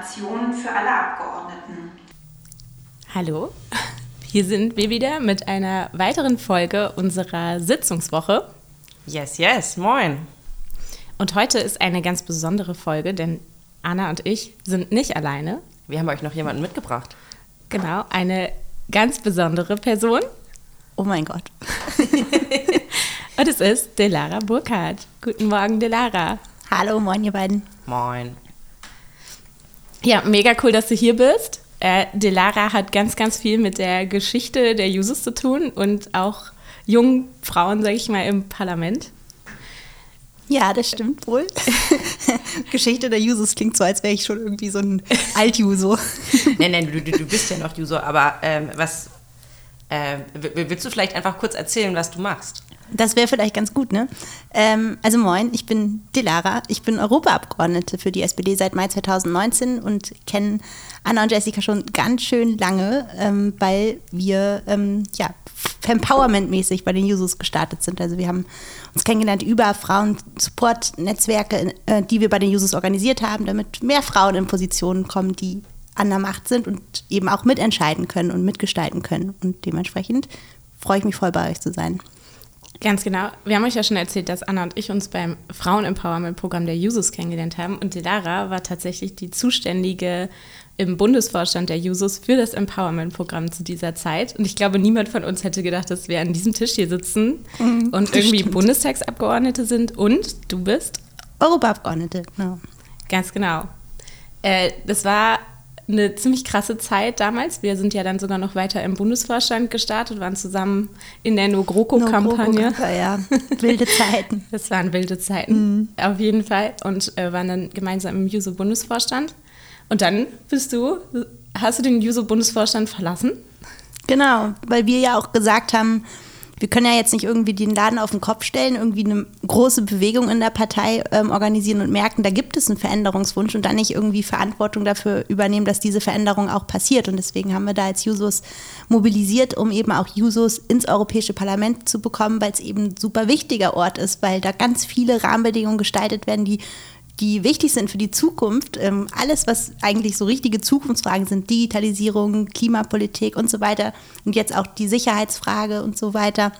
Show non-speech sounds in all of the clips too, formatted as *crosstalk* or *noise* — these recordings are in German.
Informationen für alle Abgeordneten. Hallo, hier sind wir wieder mit einer weiteren Folge unserer Sitzungswoche. Yes, yes, moin. Und heute ist eine ganz besondere Folge, denn Anna und ich sind nicht alleine. Wir haben euch noch jemanden mitgebracht. Genau, eine ganz besondere Person. Oh mein Gott. *laughs* und es ist Delara Burkhardt. Guten Morgen, Delara. Hallo, moin, ihr beiden. Moin. Ja, mega cool, dass du hier bist. Äh, Delara hat ganz, ganz viel mit der Geschichte der Jusos zu tun und auch jungen Frauen, sage ich mal, im Parlament. Ja, das stimmt wohl. *laughs* Geschichte der Jusos klingt so, als wäre ich schon irgendwie so ein Alt-Juso. nein, nein, du, du, bist ja noch Juso, aber ähm, was, äh, willst du vielleicht einfach kurz erzählen, was du machst? Das wäre vielleicht ganz gut, ne? Ähm, also moin, ich bin Delara, ich bin Europaabgeordnete für die SPD seit Mai 2019 und kenne Anna und Jessica schon ganz schön lange, ähm, weil wir ähm, ja Empowerment-mäßig bei den Jusos gestartet sind. Also wir haben uns kennengelernt über Frauen-Support-Netzwerke, äh, die wir bei den Jusos organisiert haben, damit mehr Frauen in Positionen kommen, die an der Macht sind und eben auch mitentscheiden können und mitgestalten können. Und dementsprechend freue ich mich voll bei euch zu sein. Ganz genau. Wir haben euch ja schon erzählt, dass Anna und ich uns beim Frauen-Empowerment-Programm der Jusos kennengelernt haben. Und Delara war tatsächlich die zuständige im Bundesvorstand der Jusos für das Empowerment-Programm zu dieser Zeit. Und ich glaube, niemand von uns hätte gedacht, dass wir an diesem Tisch hier sitzen mhm, und irgendwie stimmt. Bundestagsabgeordnete sind. Und du bist? Europaabgeordnete, genau. Ganz genau. Äh, das war eine ziemlich krasse Zeit damals. Wir sind ja dann sogar noch weiter im Bundesvorstand gestartet, waren zusammen in der No GroKo-Kampagne. No ja, wilde Zeiten. *laughs* Das waren wilde Zeiten, mhm. auf jeden Fall. Und äh, waren dann gemeinsam im Juso-Bundesvorstand. Und dann bist du, hast du den Juso-Bundesvorstand verlassen? Genau, weil wir ja auch gesagt haben, wir können ja jetzt nicht irgendwie den Laden auf den Kopf stellen, irgendwie eine große Bewegung in der Partei ähm, organisieren und merken, da gibt es einen Veränderungswunsch und dann nicht irgendwie Verantwortung dafür übernehmen, dass diese Veränderung auch passiert. Und deswegen haben wir da als Jusos mobilisiert, um eben auch Jusos ins Europäische Parlament zu bekommen, weil es eben ein super wichtiger Ort ist, weil da ganz viele Rahmenbedingungen gestaltet werden, die die wichtig sind für die Zukunft. Ähm, alles, was eigentlich so richtige Zukunftsfragen sind, Digitalisierung, Klimapolitik und so weiter und jetzt auch die Sicherheitsfrage und so weiter.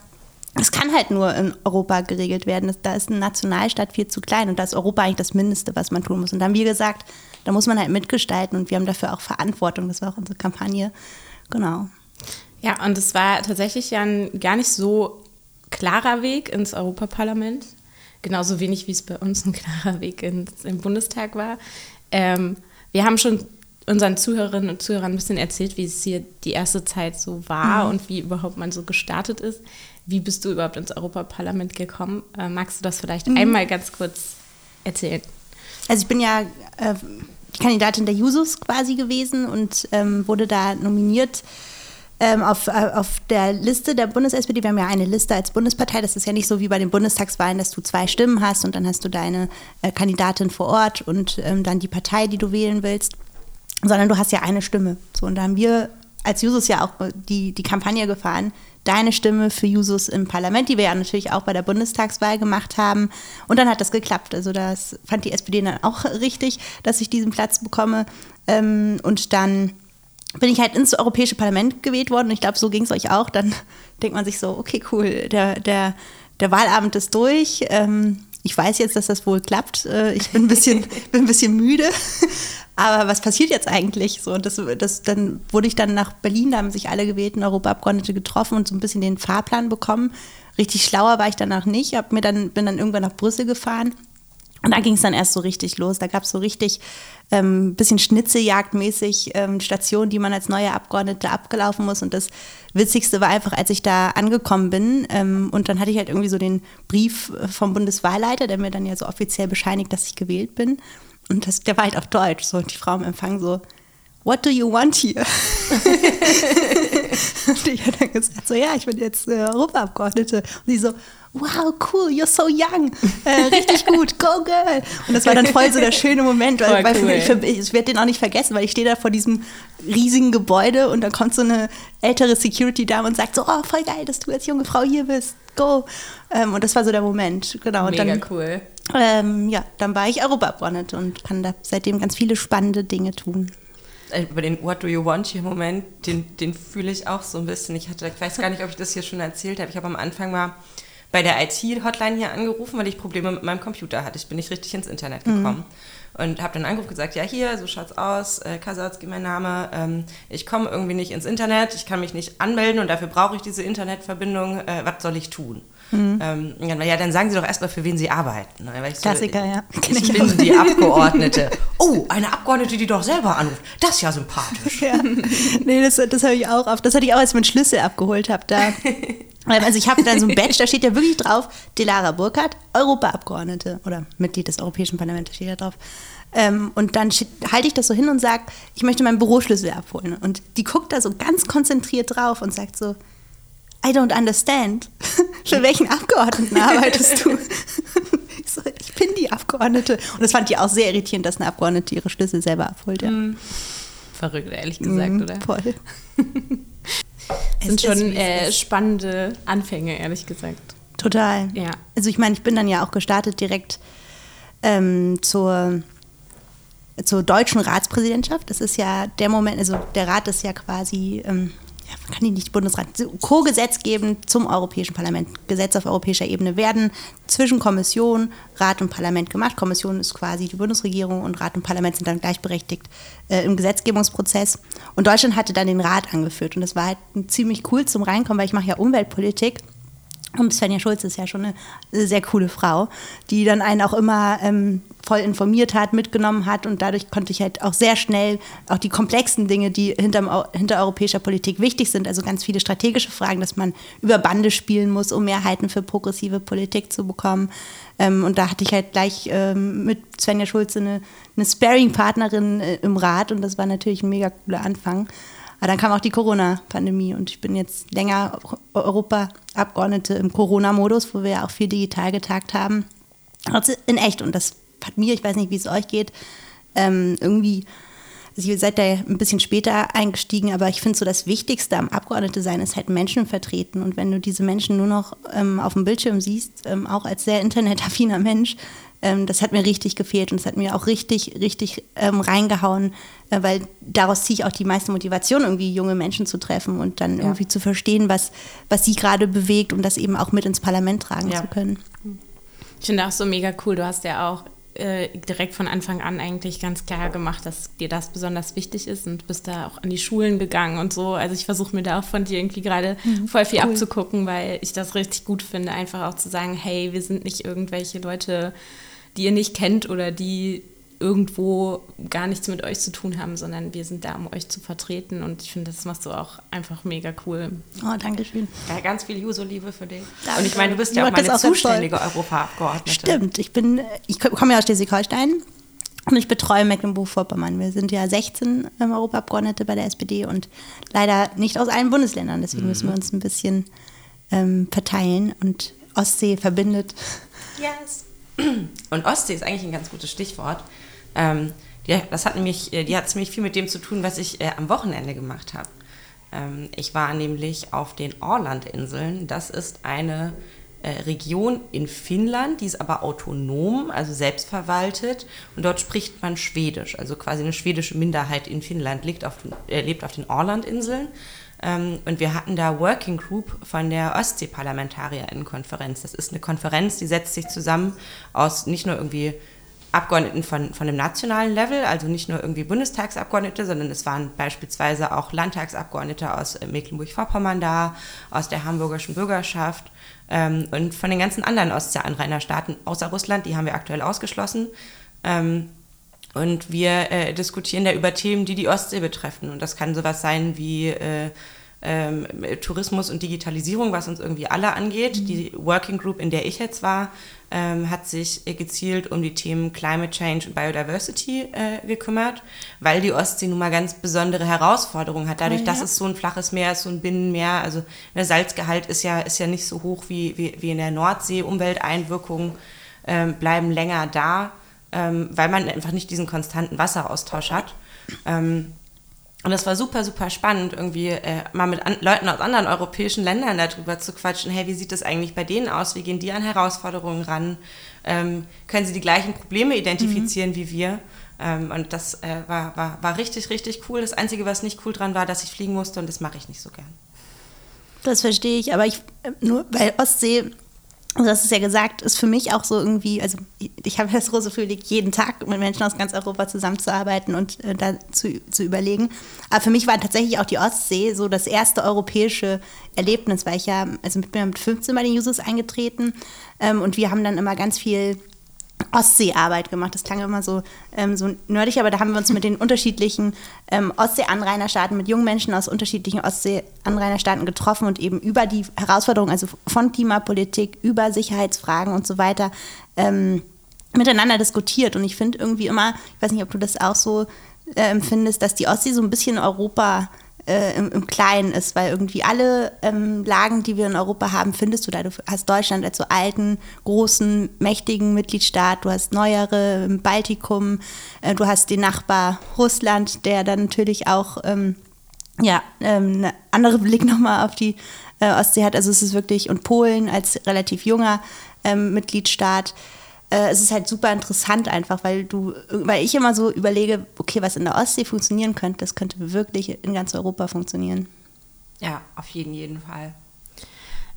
Es kann halt nur in Europa geregelt werden. Da ist eine Nationalstaat viel zu klein und da ist Europa eigentlich das Mindeste, was man tun muss. Und da haben wir gesagt, da muss man halt mitgestalten und wir haben dafür auch Verantwortung. Das war auch unsere Kampagne. Genau. Ja, und es war tatsächlich ja ein gar nicht so klarer Weg ins Europaparlament genauso wenig wie es bei uns ein klarer Weg ins, im Bundestag war. Ähm, wir haben schon unseren Zuhörerinnen und Zuhörern ein bisschen erzählt, wie es hier die erste Zeit so war mhm. und wie überhaupt man so gestartet ist. Wie bist du überhaupt ins Europaparlament gekommen? Äh, magst du das vielleicht mhm. einmal ganz kurz erzählen? Also ich bin ja äh, Kandidatin der Jusos quasi gewesen und ähm, wurde da nominiert ähm, auf, äh, auf der Liste der Bundes-SPD, wir haben ja eine Liste als Bundespartei, das ist ja nicht so wie bei den Bundestagswahlen, dass du zwei Stimmen hast und dann hast du deine äh, Kandidatin vor Ort und ähm, dann die Partei, die du wählen willst, sondern du hast ja eine Stimme. So, und da haben wir als Jusos ja auch die, die Kampagne gefahren, deine Stimme für Jusos im Parlament, die wir ja natürlich auch bei der Bundestagswahl gemacht haben. Und dann hat das geklappt. Also das fand die SPD dann auch richtig, dass ich diesen Platz bekomme. Ähm, und dann bin ich halt ins Europäische Parlament gewählt worden. Und ich glaube, so ging es euch auch. Dann *laughs* denkt man sich so, okay, cool, der, der, der Wahlabend ist durch. Ähm, ich weiß jetzt, dass das wohl klappt. Äh, ich bin ein bisschen, *laughs* bin ein bisschen müde. Aber was passiert jetzt eigentlich? So, und das, das, dann wurde ich dann nach Berlin, da haben sich alle gewählten Europaabgeordnete getroffen und so ein bisschen den Fahrplan bekommen. Richtig schlauer war ich danach nicht. Hab mir dann, bin dann irgendwann nach Brüssel gefahren und da ging es dann erst so richtig los. Da gab es so richtig ähm, bisschen Schnitzeljagdmäßig ähm, Stationen, die man als neue Abgeordnete abgelaufen muss. Und das Witzigste war einfach, als ich da angekommen bin ähm, und dann hatte ich halt irgendwie so den Brief vom Bundeswahlleiter, der mir dann ja so offiziell bescheinigt, dass ich gewählt bin. Und das, der war halt auf Deutsch. So, und die Frau im Empfang so, What do you want here? *laughs* und ich habe dann gesagt, so ja, ich bin jetzt äh, Europaabgeordnete. Und sie so, wow, cool, you're so young, äh, richtig gut, go girl. Und das war dann voll so der schöne Moment, weil, weil cool. für mich, ich werde den auch nicht vergessen, weil ich stehe da vor diesem riesigen Gebäude und dann kommt so eine ältere Security-Dame und sagt so, oh, voll geil, dass du als junge Frau hier bist, go. Ähm, und das war so der Moment, genau. Und Mega dann cool. ähm, ja, dann war ich Europaabgeordnete und kann da seitdem ganz viele spannende Dinge tun. Äh, Über den What do you want hier Moment, den, den fühle ich auch so ein bisschen. Ich hatte, ich weiß gar nicht, ob ich das hier schon erzählt habe. Ich habe am Anfang mal bei der IT-Hotline hier angerufen, weil ich Probleme mit meinem Computer hatte. Ich bin nicht richtig ins Internet gekommen. Und habe dann angerufen und gesagt, ja hier, so schaut's aus, äh, Kasatski mein Name, ähm, ich komme irgendwie nicht ins Internet, ich kann mich nicht anmelden und dafür brauche ich diese Internetverbindung, äh, was soll ich tun? Ähm, ja, na ja, dann sagen Sie doch erstmal, für wen Sie arbeiten. Ne? So, Klassiker, ja. Ich ich bin die *laughs* Abgeordnete. Oh, eine Abgeordnete, die doch selber anruft. Das ist ja sympathisch. Ja. Nee, das, das habe ich auch oft. Das hatte ich auch, als ich meinen Schlüssel abgeholt habe. Da. Ähm, Also ich habe dann so ein Badge, da steht ja wirklich drauf, Delara Burkhardt, Europaabgeordnete oder Mitglied des Europäischen Parlaments, steht da drauf. Ähm, und dann halte ich das so hin und sage, ich möchte meinen Büroschlüssel abholen. Und die guckt da so ganz konzentriert drauf und sagt so, I don't understand. *laughs* Für welchen Abgeordneten arbeitest du? *laughs* Ich, so, ich bin die Abgeordnete. Und das fand die auch sehr irritierend, dass eine Abgeordnete ihre Schlüssel selber abholt. Ja. Verrückt, ehrlich gesagt, Mhm, oder? Voll. *laughs* Sind schon äh, spannende Anfänge, ehrlich gesagt. Total. Ja. Also ich meine, ich bin dann ja auch gestartet direkt ähm, zur, zur deutschen Ratspräsidentschaft. Das ist ja der Moment, also der Rat ist ja quasi, ähm, man kann die nicht Bundesrat, so co-gesetzgebend zum Europäischen Parlament. Gesetze auf europäischer Ebene werden zwischen Kommission, Rat und Parlament gemacht. Kommission ist quasi die Bundesregierung und Rat und Parlament sind dann gleichberechtigt äh, im Gesetzgebungsprozess. Und Deutschland hatte dann den Rat angeführt und das war halt ziemlich cool zum Reinkommen, weil ich mache ja Umweltpolitik. Und Svenja Schulz ist ja schon eine sehr coole Frau, die dann einen auch immer ähm, voll informiert hat, mitgenommen hat und dadurch konnte ich halt auch sehr schnell auch die komplexen Dinge, die hinterm, Eu- hinter europäischer Politik wichtig sind, also ganz viele strategische Fragen, dass man über Bande spielen muss, um Mehrheiten für progressive Politik zu bekommen. Ähm, und da hatte ich halt gleich ähm, mit Svenja Schulze eine, eine Sparing-Partnerin äh, im Rat und das war natürlich ein mega cooler Anfang. Aber dann kam auch die Corona-Pandemie und ich bin jetzt länger Europa-Abgeordnete im Corona-Modus, wo wir ja auch viel digital getagt haben. Also in echt. Und das hat mir, ich weiß nicht, wie es euch geht, ähm, irgendwie, also ihr seid da ein bisschen später eingestiegen, aber ich finde so das Wichtigste am Abgeordnete sein ist halt Menschen vertreten. Und wenn du diese Menschen nur noch ähm, auf dem Bildschirm siehst, ähm, auch als sehr internetaffiner Mensch, das hat mir richtig gefehlt und es hat mir auch richtig, richtig reingehauen, weil daraus ziehe ich auch die meiste Motivation, irgendwie junge Menschen zu treffen und dann irgendwie zu verstehen, was, was sie gerade bewegt, um das eben auch mit ins Parlament tragen Ja. zu können. Ich finde auch so mega cool. Du hast ja auch äh, direkt von Anfang an eigentlich ganz klar gemacht, dass dir das besonders wichtig ist und bist da auch an die Schulen gegangen und so. Also ich versuche mir da auch von dir irgendwie gerade voll viel abzugucken, weil ich das richtig gut finde, einfach auch zu sagen, hey, wir sind nicht irgendwelche Leute, die ihr nicht kennt oder die irgendwo gar nichts mit euch zu tun haben, sondern wir sind da, um euch zu vertreten und ich finde, das machst du auch einfach mega cool. Oh, danke schön. Ja, ganz viel Juso-Liebe für dich. Danke. Und ich meine, du bist Ich ja auch meine auch so zuständige Europaabgeordnete. Stimmt, ich bin, ich komme ja aus Schleswig-Holstein und ich betreue Mecklenburg-Vorpommern. Wir sind ja 16 ähm, Europaabgeordnete bei der SPD und leider nicht aus allen Bundesländern. Deswegen müssen wir uns ein bisschen ähm, verteilen und Ostsee verbindet. Yes. Und Ostsee ist eigentlich ein ganz gutes Stichwort. Ähm, die, das hat nämlich, äh, die hat ziemlich viel mit dem zu tun, was ich äh, am Wochenende gemacht habe. Ähm, ich war nämlich auf den Orlandinseln. Das ist eine äh, Region in Finnland, die ist aber autonom, also selbstverwaltet. Und dort spricht man Schwedisch. Also quasi eine schwedische Minderheit in Finnland lebt auf, den- äh, lebt auf den Orlandinseln. Ähm, und wir hatten da Working Group von der Ostsee-Parlamentarierinnenkonferenz. Das ist eine Konferenz, die setzt sich zusammen aus nicht nur irgendwie Abgeordneten von, von dem nationalen Level, also nicht nur irgendwie Bundestagsabgeordnete, sondern es waren beispielsweise auch Landtagsabgeordnete aus äh, Mecklenburg-Vorpommern da, aus der hamburgischen Bürgerschaft ähm, und von den ganzen anderen Ostseeanrainerstaaten außer Russland, die haben wir aktuell ausgeschlossen. Ähm, und wir äh, diskutieren da über Themen, die die Ostsee betreffen. Und das kann sowas sein wie äh, ähm, Tourismus und Digitalisierung, was uns irgendwie alle angeht. Die Working Group, in der ich jetzt war, ähm, hat sich gezielt um die Themen Climate Change und Biodiversity äh, gekümmert, weil die Ostsee nun mal ganz besondere Herausforderungen hat. Dadurch, dass es so ein flaches Meer ist, so ein Binnenmeer, also der Salzgehalt ist ja, ist ja nicht so hoch wie, wie, wie in der Nordsee. Umwelteinwirkungen ähm, bleiben länger da, ähm, weil man einfach nicht diesen konstanten Wasseraustausch hat. Ähm, Und das war super, super spannend, irgendwie äh, mal mit an Leuten aus anderen europäischen Ländern darüber zu quatschen. Hey, wie sieht das eigentlich bei denen aus? Wie gehen die an Herausforderungen ran? Ähm, können sie die gleichen Probleme identifizieren mhm. wie wir? Ähm, und das äh, war, war, war richtig, richtig cool. Das Einzige, was nicht cool dran war, dass ich fliegen musste und das mache ich nicht so gern. Das verstehe ich, aber ich äh, nur bei Ostsee also das ist ja gesagt, ist für mich auch so irgendwie, also ich habe das große Privileg, jeden Tag mit Menschen aus ganz Europa zusammenzuarbeiten und äh, da zu, zu überlegen. Aber für mich war tatsächlich auch die Ostsee so das erste europäische Erlebnis, weil ich ja, also mit mir mit 15 bei den Users eingetreten ähm, und wir haben dann immer ganz viel Ostseearbeit gemacht. Das klang immer so, ähm, so nerdig, aber da haben wir uns mit den unterschiedlichen ähm, Ostsee-Anrainerstaaten, mit jungen Menschen aus unterschiedlichen Ostsee-Anrainerstaaten getroffen und eben über die Herausforderungen, also von Klimapolitik, über Sicherheitsfragen und so weiter, ähm, miteinander diskutiert. Und ich finde irgendwie immer, ich weiß nicht, ob du das auch so äh, empfindest, dass die Ostsee so ein bisschen Europa äh, im, im, Kleinen ist, weil irgendwie alle ähm, Lagen, die wir in Europa haben, findest du da. Du hast Deutschland als so alten, großen, mächtigen Mitgliedstaat, du hast neuere im Baltikum, äh, du hast den Nachbar Russland, der dann natürlich auch ähm, ja, ähm, eine andere Blick nochmal auf die äh, Ostsee hat. Also es ist wirklich, und Polen als relativ junger ähm, Mitgliedstaat äh, es ist halt super interessant einfach, weil du, weil ich immer so überlege, okay, was in der Ostsee funktionieren könnte, das könnte wirklich in ganz Europa funktionieren. Ja, auf jeden, jeden Fall.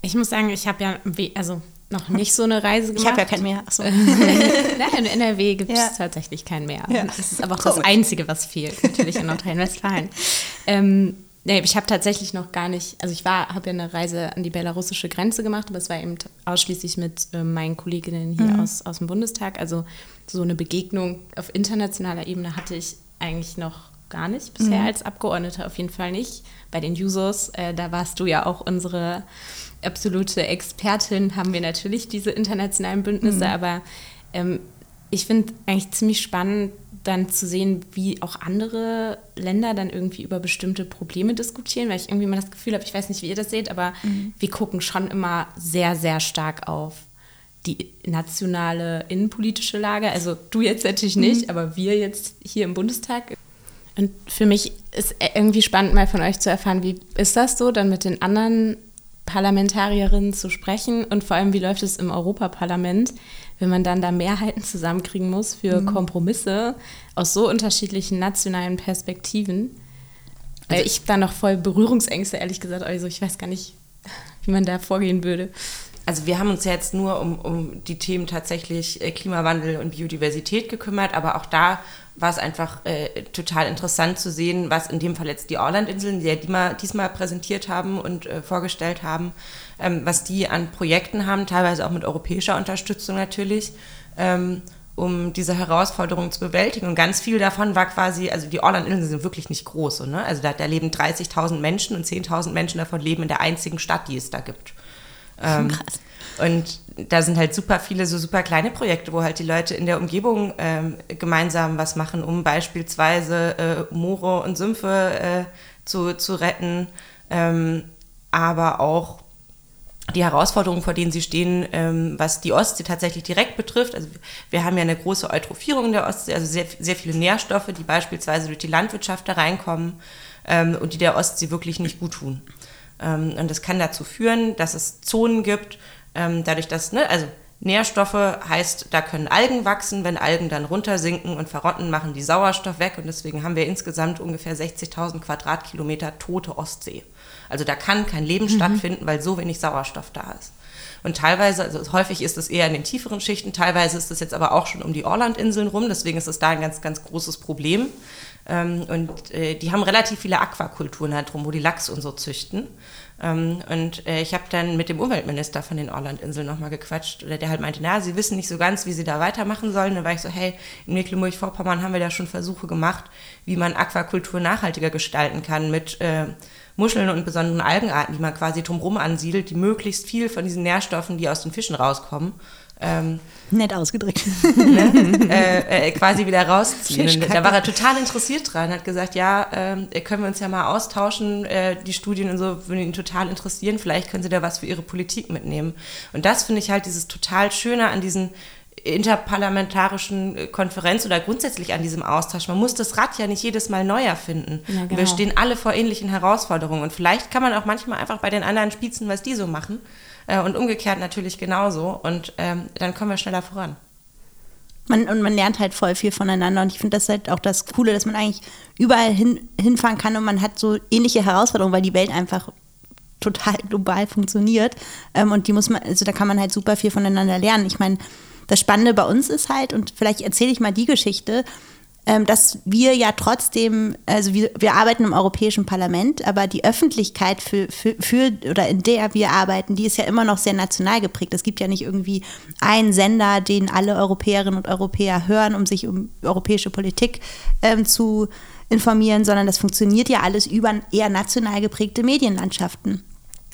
Ich muss sagen, ich habe ja, also noch nicht so eine Reise gemacht. Ich habe ja kein Meer. Achso. *laughs* Nein, in NRW gibt es ja. tatsächlich kein Meer. Ja. Das ist aber auch Komisch. das Einzige, was fehlt, natürlich in Nordrhein-Westfalen. *laughs* Ähm, Nee, ich habe tatsächlich noch gar nicht, also ich war, habe ja eine Reise an die belarussische Grenze gemacht, aber es war eben ausschließlich mit äh, meinen Kolleginnen hier mhm. aus, aus dem Bundestag. Also so eine Begegnung auf internationaler Ebene hatte ich eigentlich noch gar nicht bisher mhm. als Abgeordnete, auf jeden Fall nicht. Bei den Jusos, äh, da warst du ja auch unsere absolute Expertin, haben wir natürlich diese internationalen Bündnisse, mhm. aber ähm, ich finde eigentlich ziemlich spannend, dann zu sehen, wie auch andere Länder dann irgendwie über bestimmte Probleme diskutieren, weil ich irgendwie mal das Gefühl habe, ich weiß nicht, wie ihr das seht, aber mhm. wir gucken schon immer sehr, sehr stark auf die nationale innenpolitische Lage. Also du jetzt natürlich nicht, mhm. aber wir jetzt hier im Bundestag. Und für mich ist irgendwie spannend, mal von euch zu erfahren, wie ist das so, dann mit den anderen Parlamentarierinnen zu sprechen und vor allem, wie läuft es im Europaparlament? Wenn man dann da Mehrheiten zusammenkriegen muss für mhm. Kompromisse aus so unterschiedlichen nationalen Perspektiven. Also ich da noch voll Berührungsängste, ehrlich gesagt. Also ich weiß gar nicht, wie man da vorgehen würde. Also wir haben uns jetzt nur um, um die Themen tatsächlich äh, Klimawandel und Biodiversität gekümmert, aber auch da war es einfach äh, total interessant zu sehen, was in dem Fall jetzt die Orlandinseln, die ja diesmal, diesmal präsentiert haben und äh, vorgestellt haben, ähm, was die an Projekten haben, teilweise auch mit europäischer Unterstützung natürlich, ähm, um diese Herausforderungen zu bewältigen. Und ganz viel davon war quasi, also die Orlandinseln sind wirklich nicht groß. So, ne? Also da, da leben 30.000 Menschen und 10.000 Menschen davon leben in der einzigen Stadt, die es da gibt. Ähm, Krass. Und da sind halt super viele so super kleine Projekte, wo halt die Leute in der Umgebung ähm, gemeinsam was machen, um beispielsweise äh, Moore und Sümpfe äh, zu, zu retten, ähm, aber auch die Herausforderungen, vor denen sie stehen, ähm, was die Ostsee tatsächlich direkt betrifft. Also wir haben ja eine große Eutrophierung der Ostsee, also sehr, sehr viele Nährstoffe, die beispielsweise durch die Landwirtschaft da reinkommen ähm, und die der Ostsee wirklich nicht gut tun. Ähm, und das kann dazu führen, dass es Zonen gibt, ähm, dadurch, dass, ne, also Nährstoffe heißt, da können Algen wachsen. Wenn Algen dann runtersinken und verrotten, machen die Sauerstoff weg. Und deswegen haben wir insgesamt ungefähr 60.000 Quadratkilometer tote Ostsee. Also da kann kein Leben mhm. stattfinden, weil so wenig Sauerstoff da ist. Und teilweise, also häufig ist es eher in den tieferen Schichten, teilweise ist es jetzt aber auch schon um die Orlandinseln rum, deswegen ist es da ein ganz, ganz großes Problem. Ähm, und äh, die haben relativ viele Aquakulturen halt drum, wo die Lachs und so züchten. Ähm, und äh, ich habe dann mit dem Umweltminister von den Orlandinseln nochmal gequatscht, der halt meinte, na, sie wissen nicht so ganz, wie sie da weitermachen sollen. Dann war ich so, hey, in Mecklenburg-Vorpommern haben wir da schon Versuche gemacht, wie man Aquakultur nachhaltiger gestalten kann mit äh, Muscheln und besonderen Algenarten, die man quasi drumherum ansiedelt, die möglichst viel von diesen Nährstoffen, die aus den Fischen rauskommen, ähm, Nett ausgedrückt. *laughs* Ne, äh, äh, quasi wieder rausziehen. da war er total interessiert dran, hat gesagt, ja, äh, können wir uns ja mal austauschen, äh, die Studien und so würden ihn total interessieren, vielleicht können Sie da was für Ihre Politik mitnehmen. Und das finde ich halt dieses total Schöne an diesen interparlamentarischen äh, Konferenz oder grundsätzlich an diesem Austausch. Man muss das Rad ja nicht jedes Mal neu erfinden. Ja, genau. Wir stehen alle vor ähnlichen Herausforderungen und vielleicht kann man auch manchmal einfach bei den anderen spitzen, was die so machen äh, und umgekehrt natürlich genauso und ähm, dann kommen wir schneller voran. Man, und man lernt halt voll viel voneinander und ich finde das halt auch das Coole, dass man eigentlich überall hin, hinfahren kann und man hat so ähnliche Herausforderungen, weil die Welt einfach total global funktioniert ähm, und die muss man, also da kann man halt super viel voneinander lernen. Ich meine, das Spannende bei uns ist halt, und vielleicht erzähle ich mal die Geschichte, ähm, dass wir ja trotzdem, also wir, wir arbeiten im Europäischen Parlament, aber die Öffentlichkeit für, für, für oder in der wir arbeiten, die ist ja immer noch sehr national geprägt. Es gibt ja nicht irgendwie einen Sender, den alle Europäerinnen und Europäer hören, um sich um europäische Politik ähm, zu informieren, sondern das funktioniert ja alles über eher national geprägte Medienlandschaften.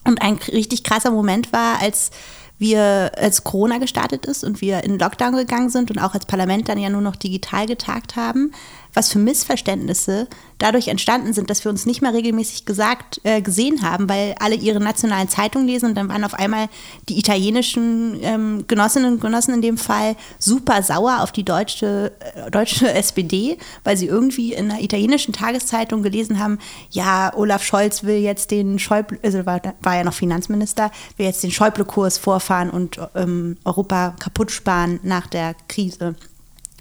Und ein richtig krasser Moment war, als wir, als Corona gestartet ist und wir in Lockdown gegangen sind und auch als Parlament dann ja nur noch digital getagt haben, was für Missverständnisse dadurch entstanden sind, dass wir uns nicht mehr regelmäßig gesagt, äh, gesehen haben, weil alle ihre nationalen Zeitungen lesen und dann waren auf einmal die italienischen ähm, Genossinnen und Genossen in dem Fall super sauer auf die deutsche, äh, deutsche *laughs* SPD, weil sie irgendwie in einer italienischen Tageszeitung gelesen haben, ja, Olaf Scholz will jetzt den Schäuble, also war, war ja noch Finanzminister, will jetzt den Schäuble-Kurs vorfahren und ähm, Europa kaputt sparen nach der Krise.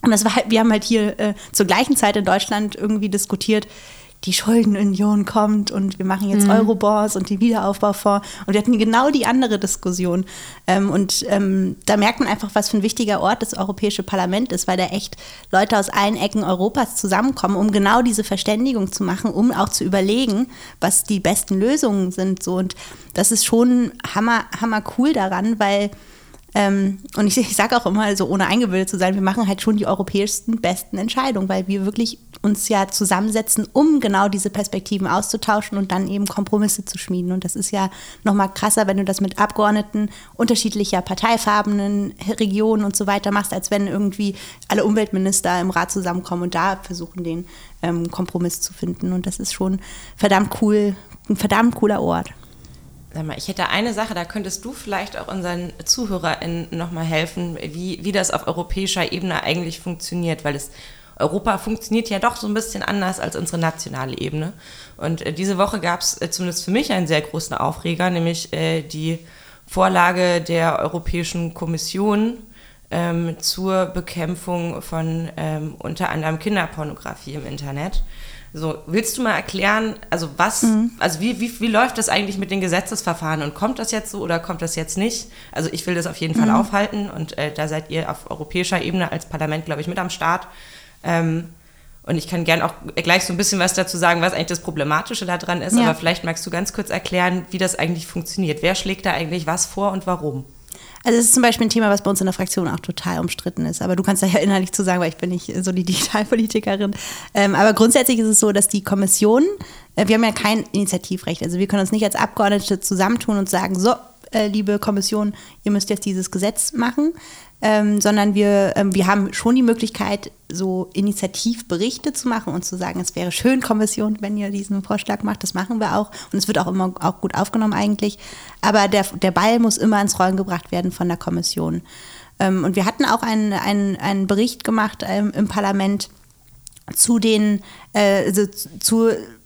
Und das war halt, wir haben halt hier äh, zur gleichen Zeit in Deutschland irgendwie diskutiert, die Schuldenunion kommt und wir machen jetzt mhm. Eurobonds und den Wiederaufbaufonds. Und wir hatten genau die andere Diskussion. Ähm, und ähm, da merkt man einfach, was für ein wichtiger Ort das Europäische Parlament ist, weil da echt Leute aus allen Ecken Europas zusammenkommen, um genau diese Verständigung zu machen, um auch zu überlegen, was die besten Lösungen sind. So. Und das ist schon hammer, hammer cool daran, weil ähm, und ich, ich sage auch immer, so ohne eingebildet zu sein, wir machen halt schon die europäischsten, besten Entscheidungen, weil wir wirklich uns ja zusammensetzen, um genau diese Perspektiven auszutauschen und dann eben Kompromisse zu schmieden. Und das ist ja nochmal krasser, wenn du das mit Abgeordneten unterschiedlicher parteifarbenen Regionen und so weiter machst, als wenn irgendwie alle Umweltminister im Rat zusammenkommen und da versuchen, den ähm, Kompromiss zu finden. Und das ist schon verdammt cool, ein verdammt cooler Ort. Sag mal, ich hätte eine Sache, da könntest du vielleicht auch unseren ZuhörerInnen nochmal helfen, wie, wie das auf europäischer Ebene eigentlich funktioniert, weil es Europa funktioniert ja doch so ein bisschen anders als unsere nationale Ebene. Und äh, diese Woche gab es äh, zumindest für mich einen sehr großen Aufreger, nämlich äh, die Vorlage der Europäischen Kommission ähm, zur Bekämpfung von ähm, unter anderem Kinderpornografie im Internet. So, willst du mal erklären, also was, mhm. also wie, wie, wie läuft das eigentlich mit den Gesetzesverfahren und kommt das jetzt so oder kommt das jetzt nicht? Also ich will das auf jeden Fall mhm. aufhalten und äh, da seid ihr auf europäischer Ebene als Parlament, glaube ich, mit am Start. Ähm, und ich kann gern auch gleich so ein bisschen was dazu sagen, was eigentlich das Problematische daran ist, ja. aber vielleicht magst du ganz kurz erklären, wie das eigentlich funktioniert. Wer schlägt da eigentlich was vor und warum? Also es ist zum Beispiel ein Thema, was bei uns in der Fraktion auch total umstritten ist. Aber du kannst da ja *laughs* inhaltlich zu sagen, weil ich bin nicht so die *laughs* Digitalpolitikerin. Ähm, aber grundsätzlich ist es so, dass die Kommission, äh, wir haben ja kein Initiativrecht. Also wir können uns nicht als Abgeordnete zusammentun und sagen, so, äh, liebe Kommission, ihr müsst jetzt dieses Gesetz machen, ähm, sondern wir, ähm, wir haben schon die Möglichkeit, so Initiativberichte zu machen und zu sagen, es wäre schön, Kommission, wenn ihr diesen Vorschlag macht. Das machen wir auch. Und es wird auch immer auch gut aufgenommen eigentlich. Aber der, der Ball muss immer ins Rollen gebracht werden von der Kommission. Ähm, und wir hatten auch einen, einen, einen Bericht gemacht ähm, im Parlament zu den, äh, zu,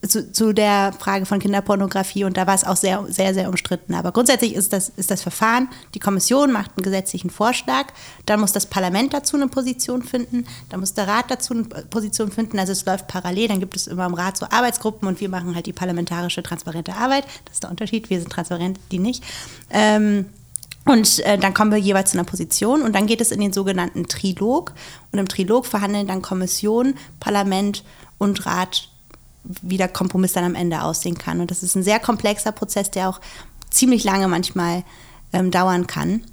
zu, zu, der Frage von Kinderpornografie und da war es auch sehr, sehr, sehr umstritten. Aber grundsätzlich ist das, ist das Verfahren, die Kommission macht einen gesetzlichen Vorschlag, dann muss das Parlament dazu eine Position finden, dann muss der Rat dazu eine Position finden, also es läuft parallel, dann gibt es immer im Rat so Arbeitsgruppen und wir machen halt die parlamentarische transparente Arbeit, das ist der Unterschied, wir sind transparent, die nicht. Ähm, und äh, dann kommen wir jeweils zu einer Position und dann geht es in den sogenannten Trilog. Und im Trilog verhandeln dann Kommission, Parlament und Rat, wie der Kompromiss dann am Ende aussehen kann. Und das ist ein sehr komplexer Prozess, der auch ziemlich lange manchmal ähm, dauern kann.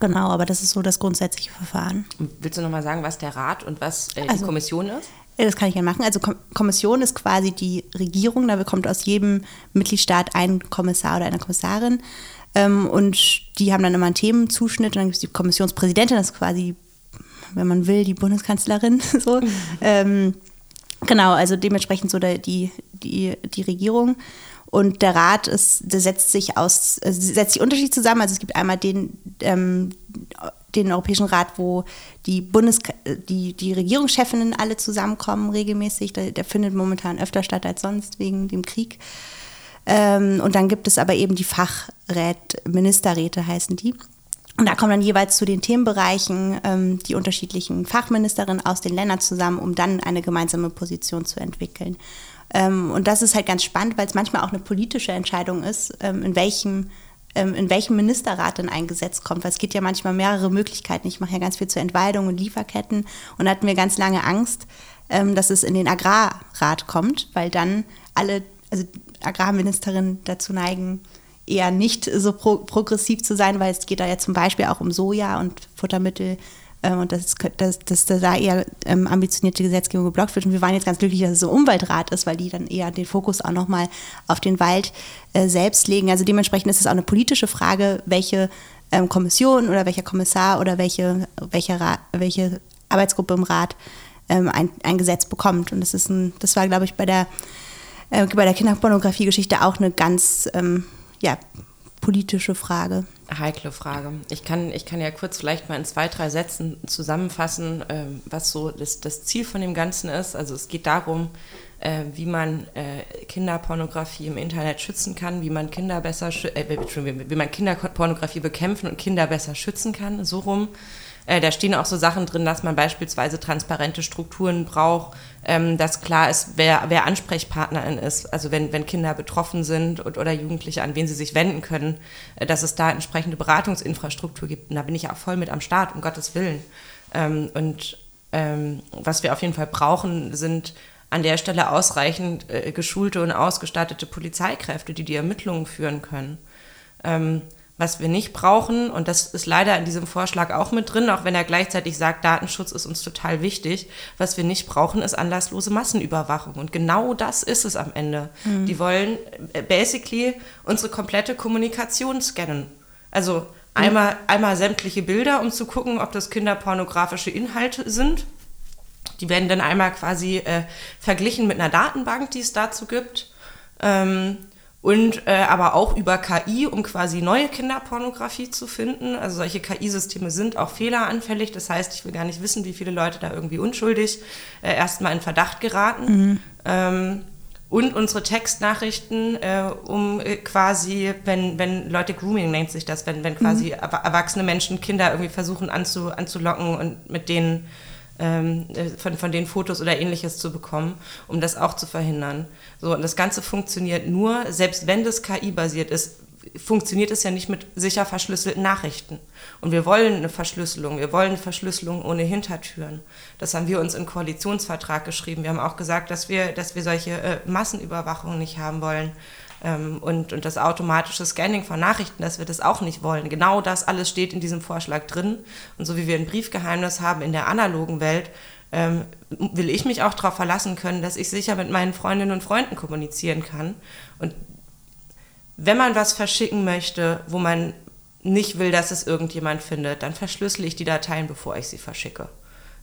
Genau, aber das ist so das grundsätzliche Verfahren. Willst du nochmal sagen, was der Rat und was äh, die also, Kommission ist? Das kann ich gerne machen. Also Kommission ist quasi die Regierung, da bekommt aus jedem Mitgliedstaat ein Kommissar oder eine Kommissarin. Ähm, und die haben dann immer einen Themenzuschnitt und dann gibt es die Kommissionspräsidentin, das ist quasi, wenn man will, die Bundeskanzlerin. *laughs* so. Mhm. Ähm, genau, also dementsprechend so der, die, die, die Regierung. Und der Rat ist, der setzt sich aus, also setzt sich Unterschied zusammen. Also es gibt einmal den, ähm, den Europäischen Rat, wo die Bundes die, die Regierungschefinnen alle zusammenkommen regelmäßig. Der, der findet momentan öfter statt als sonst wegen dem Krieg. Ähm, und dann gibt es aber eben die Fachrät, Ministerräte heißen die. Und da kommen dann jeweils zu den Themenbereichen ähm, die unterschiedlichen Fachministerinnen aus den Ländern zusammen, um dann eine gemeinsame Position zu entwickeln. Ähm, und das ist halt ganz spannend, weil es manchmal auch eine politische Entscheidung ist, ähm, in welchem ähm, in welchem Ministerrat denn ein Gesetz kommt. Weil es gibt ja manchmal mehrere Möglichkeiten. Ich mache ja ganz viel zur Entwaldung und Lieferketten und hatten wir ganz lange Angst, ähm, dass es in den Agrarrat kommt, weil dann alle, also Agrarministerinnen dazu neigen, eher nicht so pro progressiv zu sein, weil es geht da ja zum Beispiel auch um Soja und Futtermittel ähm, und dass, dass, dass da eher ähm, ambitionierte Gesetzgebung geblockt wird. Und wir waren jetzt ganz glücklich, dass es so Umweltrat ist, weil die dann eher den Fokus auch nochmal auf den Wald äh, selbst legen. Also dementsprechend ist es auch eine politische Frage, welche ähm, Kommission oder welcher Kommissar oder welche, welche, welche Arbeitsgruppe im Rat ähm, ein, ein Gesetz bekommt. Und das ist ein, das war, glaube ich, bei der äh, bei der Kinderpornografie-Geschichte auch eine ganz ähm, ja, politische Frage. Heikle Frage. Ich kann, ich kann ja kurz vielleicht mal in zwei, drei Sätzen zusammenfassen, äh, was so das, das Ziel von dem Ganzen ist. Also es geht darum, äh, wie man äh, Kinderpornografie im Internet schützen kann, wie man Kinder besser, äh, wie man Kinderpornografie bekämpfen und Kinder besser schützen kann, so rum. Äh, da stehen auch so Sachen drin, dass man beispielsweise transparente Strukturen braucht, ähm, dass klar ist, wer, wer Ansprechpartnerin ist. Also wenn, wenn Kinder betroffen sind und, oder Jugendliche, an wen sie sich wenden können, äh, dass es da entsprechende Beratungsinfrastruktur gibt. Und da bin ich auch voll mit am Start, um Gottes Willen. Ähm, und ähm, was wir auf jeden Fall brauchen, sind an der Stelle ausreichend äh, geschulte und ausgestattete Polizeikräfte, die die Ermittlungen führen können. Ähm, was wir nicht brauchen, und das ist leider in diesem Vorschlag auch mit drin, auch wenn er gleichzeitig sagt, Datenschutz ist uns total wichtig, was wir nicht brauchen, ist anlasslose Massenüberwachung. Und genau das ist es am Ende. Mhm. Die wollen äh, basically unsere komplette Kommunikation scannen. Also einmal, mhm. einmal sämtliche Bilder, um zu gucken, ob das kinderpornografische Inhalte sind. Die werden dann einmal quasi äh, verglichen mit einer Datenbank, die es dazu gibt. Ähm, und äh, aber auch über KI, um quasi neue Kinderpornografie zu finden. Also solche KI-Systeme sind auch fehleranfällig. Das heißt, ich will gar nicht wissen, wie viele Leute da irgendwie unschuldig äh, erstmal in Verdacht geraten. Mhm. Ähm, und unsere Textnachrichten, äh, um äh, quasi, wenn, wenn Leute Grooming nennt sich das, wenn, wenn quasi mhm. erwachsene Menschen Kinder irgendwie versuchen anzu, anzulocken und mit denen von, von den Fotos oder ähnliches zu bekommen, um das auch zu verhindern. So, und das Ganze funktioniert nur, selbst wenn das KI-basiert ist, funktioniert es ja nicht mit sicher verschlüsselten Nachrichten. Und wir wollen eine Verschlüsselung. Wir wollen eine Verschlüsselung ohne Hintertüren. Das haben wir uns im Koalitionsvertrag geschrieben. Wir haben auch gesagt, dass wir, dass wir solche äh, Massenüberwachungen nicht haben wollen. Ähm, und, und das automatische Scanning von Nachrichten, dass wir das auch nicht wollen. Genau das alles steht in diesem Vorschlag drin. Und so wie wir ein Briefgeheimnis haben in der analogen Welt, ähm, will ich mich auch darauf verlassen können, dass ich sicher mit meinen Freundinnen und Freunden kommunizieren kann. Und wenn man was verschicken möchte, wo man nicht will, dass es irgendjemand findet, dann verschlüssel ich die Dateien, bevor ich sie verschicke.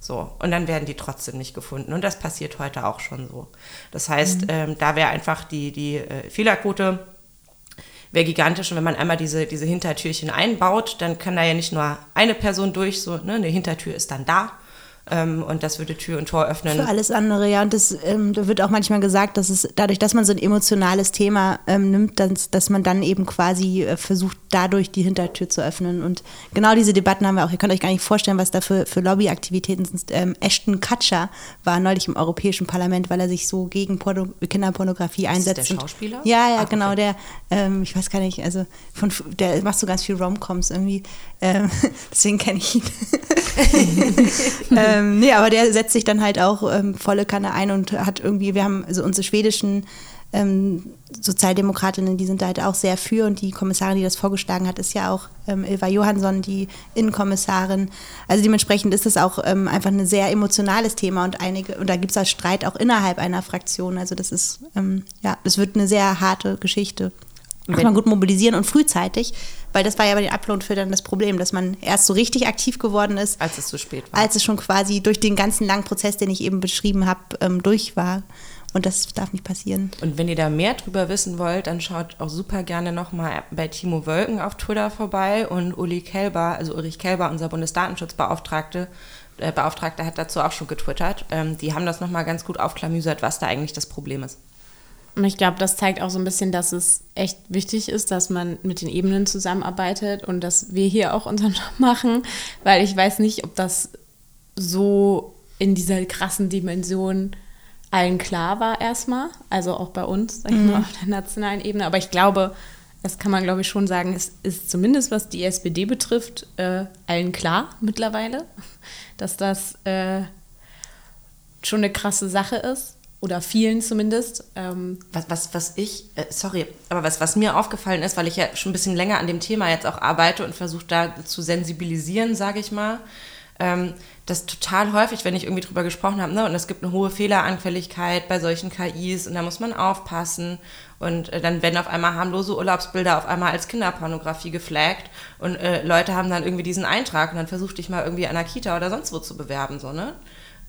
So, und dann werden die trotzdem nicht gefunden. Und das passiert heute auch schon so. Das heißt, mhm. ähm, da wäre einfach die, die äh, Fehlerquote wäre gigantisch. Und wenn man einmal diese, diese Hintertürchen einbaut, dann kann da ja nicht nur eine Person durch, so ne, eine Hintertür ist dann da, ähm, und das würde Tür und Tor öffnen. Für alles andere, ja. Und das, ähm, da wird auch manchmal gesagt, dass es dadurch, dass man so ein emotionales Thema ähm, nimmt, dass, dass man dann eben quasi äh, versucht, dadurch die Hintertür zu öffnen. Und genau diese Debatten haben wir auch. Ihr könnt euch gar nicht vorstellen, was da für, für Lobbyaktivitäten sind. Ähm, Ashton Kutcher war neulich im Europäischen Parlament, weil er sich so gegen Porno Kinderpornografie einsetzt. Ist der Schauspieler? Und, ja, ja, Ach, genau. Okay. Der, ähm, ich weiß gar nicht, also von, der macht so ganz viel Romcoms irgendwie. Ähm, *laughs* deswegen kenne ich ihn. *laughs* *laughs* ähm, nee, aber der setzt sich dann halt auch ähm, volle Kanne ein und hat irgendwie, wir haben also unsere schwedischen ähm, Sozialdemokratinnen, die sind da halt auch sehr für und die Kommissarin, die das vorgeschlagen hat, ist ja auch ähm, Ilva Johansson, die Innenkommissarin. Also dementsprechend ist es auch ähm, einfach ein sehr emotionales Thema und einige, und da gibt es auch Streit auch innerhalb einer Fraktion. Also das ist, ähm, ja, es wird eine sehr harte Geschichte kann man gut mobilisieren und frühzeitig, weil das war ja bei den Upload-Filtern das Problem, dass man erst so richtig aktiv geworden ist. Als es zu spät war. Als es schon quasi durch den ganzen langen Prozess, den ich eben beschrieben habe, ähm, durch war. Und das darf nicht passieren. Und wenn ihr da mehr drüber wissen wollt, dann schaut auch super gerne nochmal bei Timo Wölken auf Twitter vorbei und Uli Kelber, also Ulrich Kelber, unser Bundesdatenschutzbeauftragte, äh, Beauftragter hat dazu auch schon getwittert. Ähm, die haben das nochmal ganz gut aufklamüsert, was da eigentlich das Problem ist. Und ich glaube, das zeigt auch so ein bisschen, dass es echt wichtig ist, dass man mit den Ebenen zusammenarbeitet und dass wir hier auch unseren Job *laughs* machen, weil ich weiß nicht, ob das so in dieser krassen Dimension allen klar war erstmal, also auch bei uns, sag ich mal, auf der nationalen Ebene. Aber ich glaube, das kann man, glaube ich, schon sagen, es ist zumindest, was die SPD betrifft, äh, allen klar mittlerweile, *laughs* dass das äh, schon eine krasse Sache ist. Oder vielen zumindest. Ähm, Was, was, was ich, äh, sorry, aber was, was mir aufgefallen ist, weil ich ja schon ein bisschen länger an dem Thema jetzt auch arbeite und versuche da zu sensibilisieren, sage ich mal, ähm, dass total häufig, wenn ich irgendwie drüber gesprochen habe, ne, und es gibt eine hohe Fehleranfälligkeit bei solchen KIs und da muss man aufpassen und äh, dann werden auf einmal harmlose Urlaubsbilder auf einmal als Kinderpornografie geflaggt und äh, Leute haben dann irgendwie diesen Eintrag und dann versuch dich mal irgendwie an der Kita oder sonst wo zu bewerben, so, ne?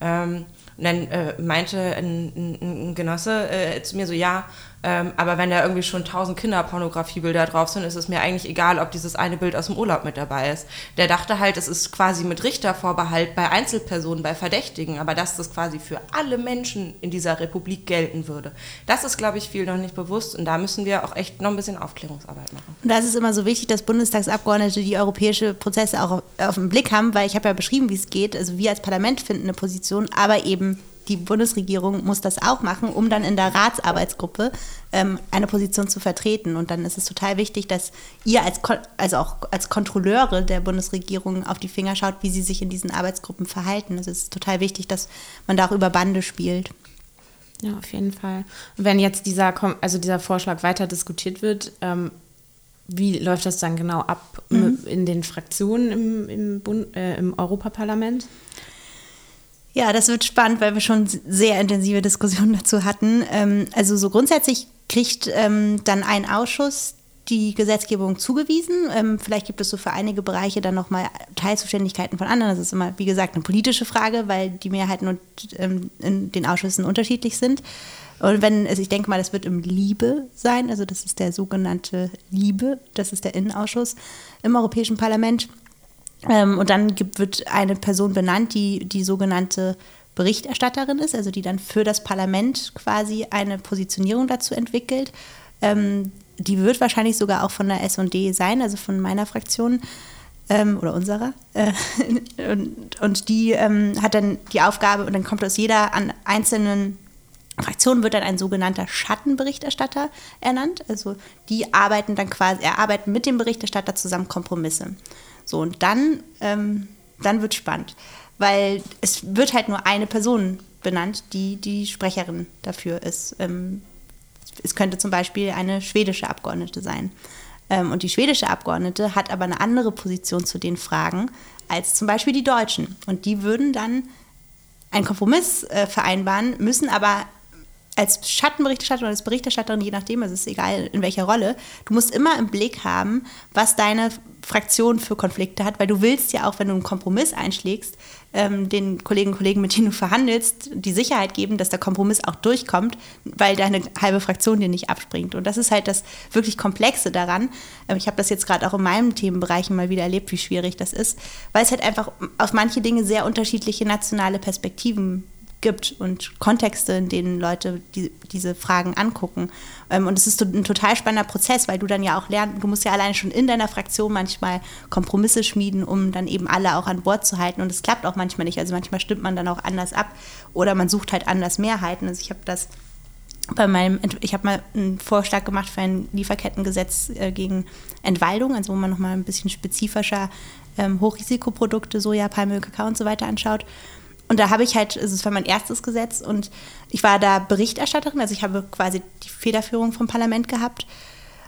Ähm, und dann äh, meinte ein, ein, Genosse äh, zu mir so, ja, ähm, aber wenn da irgendwie schon tausend Kinderpornografiebilder drauf sind, ist es mir eigentlich egal, ob dieses eine Bild aus dem Urlaub mit dabei ist. Der dachte halt, es ist quasi mit Richtervorbehalt bei Einzelpersonen, bei Verdächtigen, aber dass das quasi für alle Menschen in dieser Republik gelten würde. Das ist, glaube ich, viel noch nicht bewusst und da müssen wir auch echt noch ein bisschen Aufklärungsarbeit machen. Und da ist immer so wichtig, dass Bundestagsabgeordnete die europäische Prozesse auch auf, auf den Blick haben, weil ich habe ja beschrieben, wie es geht. Also wir als Parlament finden eine Position, aber eben die Bundesregierung muss das auch machen, um dann in der Ratsarbeitsgruppe ähm, eine Position zu vertreten. Und dann ist es total wichtig, dass ihr als, also auch als Kontrolleure der Bundesregierung auf die Finger schaut, wie sie sich in diesen Arbeitsgruppen verhalten. Also es ist total wichtig, dass man da auch über Bande spielt. Ja, auf jeden Fall. Und wenn jetzt dieser, Kom- also dieser Vorschlag weiter diskutiert wird, ähm, wie läuft das dann genau ab in den Fraktionen im, im, Bund, äh, im Europaparlament? Ja, das wird spannend, weil wir schon sehr intensive Diskussionen *laughs* dazu hatten. Ähm, also so grundsätzlich kriegt ähm, dann ein Ausschuss die Gesetzgebung zugewiesen. Ähm, vielleicht gibt es so für einige Bereiche dann nochmal Teilzuständigkeiten von anderen. Das ist immer, wie gesagt, eine politische Frage, weil die Mehrheiten in den Ausschüssen unterschiedlich sind. Und wenn, also ich denke mal, das wird im Liebe sein, also das ist der sogenannte Liebe, das ist der Innenausschuss im Europäischen Parlament. Ähm, und dann gibt, wird eine Person benannt, die die sogenannte Berichterstatterin ist, also die dann für das Parlament quasi eine Positionierung dazu entwickelt. Ähm, die wird wahrscheinlich sogar auch von der SD sein, also von meiner Fraktion ähm, oder unserer. Äh, *laughs* und, und die ähm, hat dann die Aufgabe, und dann kommt aus jeder an einzelnen Fraktion wird dann ein sogenannter Schattenberichterstatter ernannt. Also die arbeiten dann quasi, erarbeiten mit dem Berichterstatter zusammen Kompromisse. So, und dann, ähm, dann wird spannend, weil es wird halt nur eine Person benannt, die die Sprecherin dafür ist. Ähm, es könnte zum Beispiel eine schwedische Abgeordnete sein. Ähm, und die schwedische Abgeordnete hat aber eine andere Position zu den Fragen als zum Beispiel die Deutschen. Und die würden dann einen Kompromiss äh, vereinbaren, müssen aber als Schattenberichterstatterin oder als Berichterstatterin, je nachdem, es ist egal in welcher Rolle, du musst immer im Blick haben, was deine Fraktion für Konflikte hat, weil du willst ja auch, wenn du einen Kompromiss einschlägst, ähm, den Kolleginnen und Kollegen, mit denen du verhandelst, die Sicherheit geben, dass der Kompromiss auch durchkommt, weil deine halbe Fraktion dir nicht abspringt. Und das ist halt das wirklich Komplexe daran. Ähm, ich habe das jetzt gerade auch in meinem Themenbereich mal wieder erlebt, wie schwierig das ist, weil es halt einfach auf manche Dinge sehr unterschiedliche nationale Perspektiven gibt und Kontexte, in denen Leute die, diese Fragen angucken. Ähm, und es ist ein total spannender Prozess, weil du dann ja auch lernst, du musst ja alleine schon in deiner Fraktion manchmal Kompromisse schmieden, um dann eben alle auch an Bord zu halten. Und es klappt auch manchmal nicht. Also manchmal stimmt man dann auch anders ab oder man sucht halt anders Mehrheiten. Also ich habe das bei meinem, ich habe mal einen Vorschlag gemacht für ein Lieferkettengesetz äh, gegen Entwaldung, also wo man nochmal ein bisschen spezifischer ähm, Hochrisikoprodukte, Soja, Palmöl, Kakao und so weiter anschaut. Und da habe ich halt, es war mein erstes Gesetz und ich war da Berichterstatterin, also ich habe quasi die Federführung vom Parlament gehabt.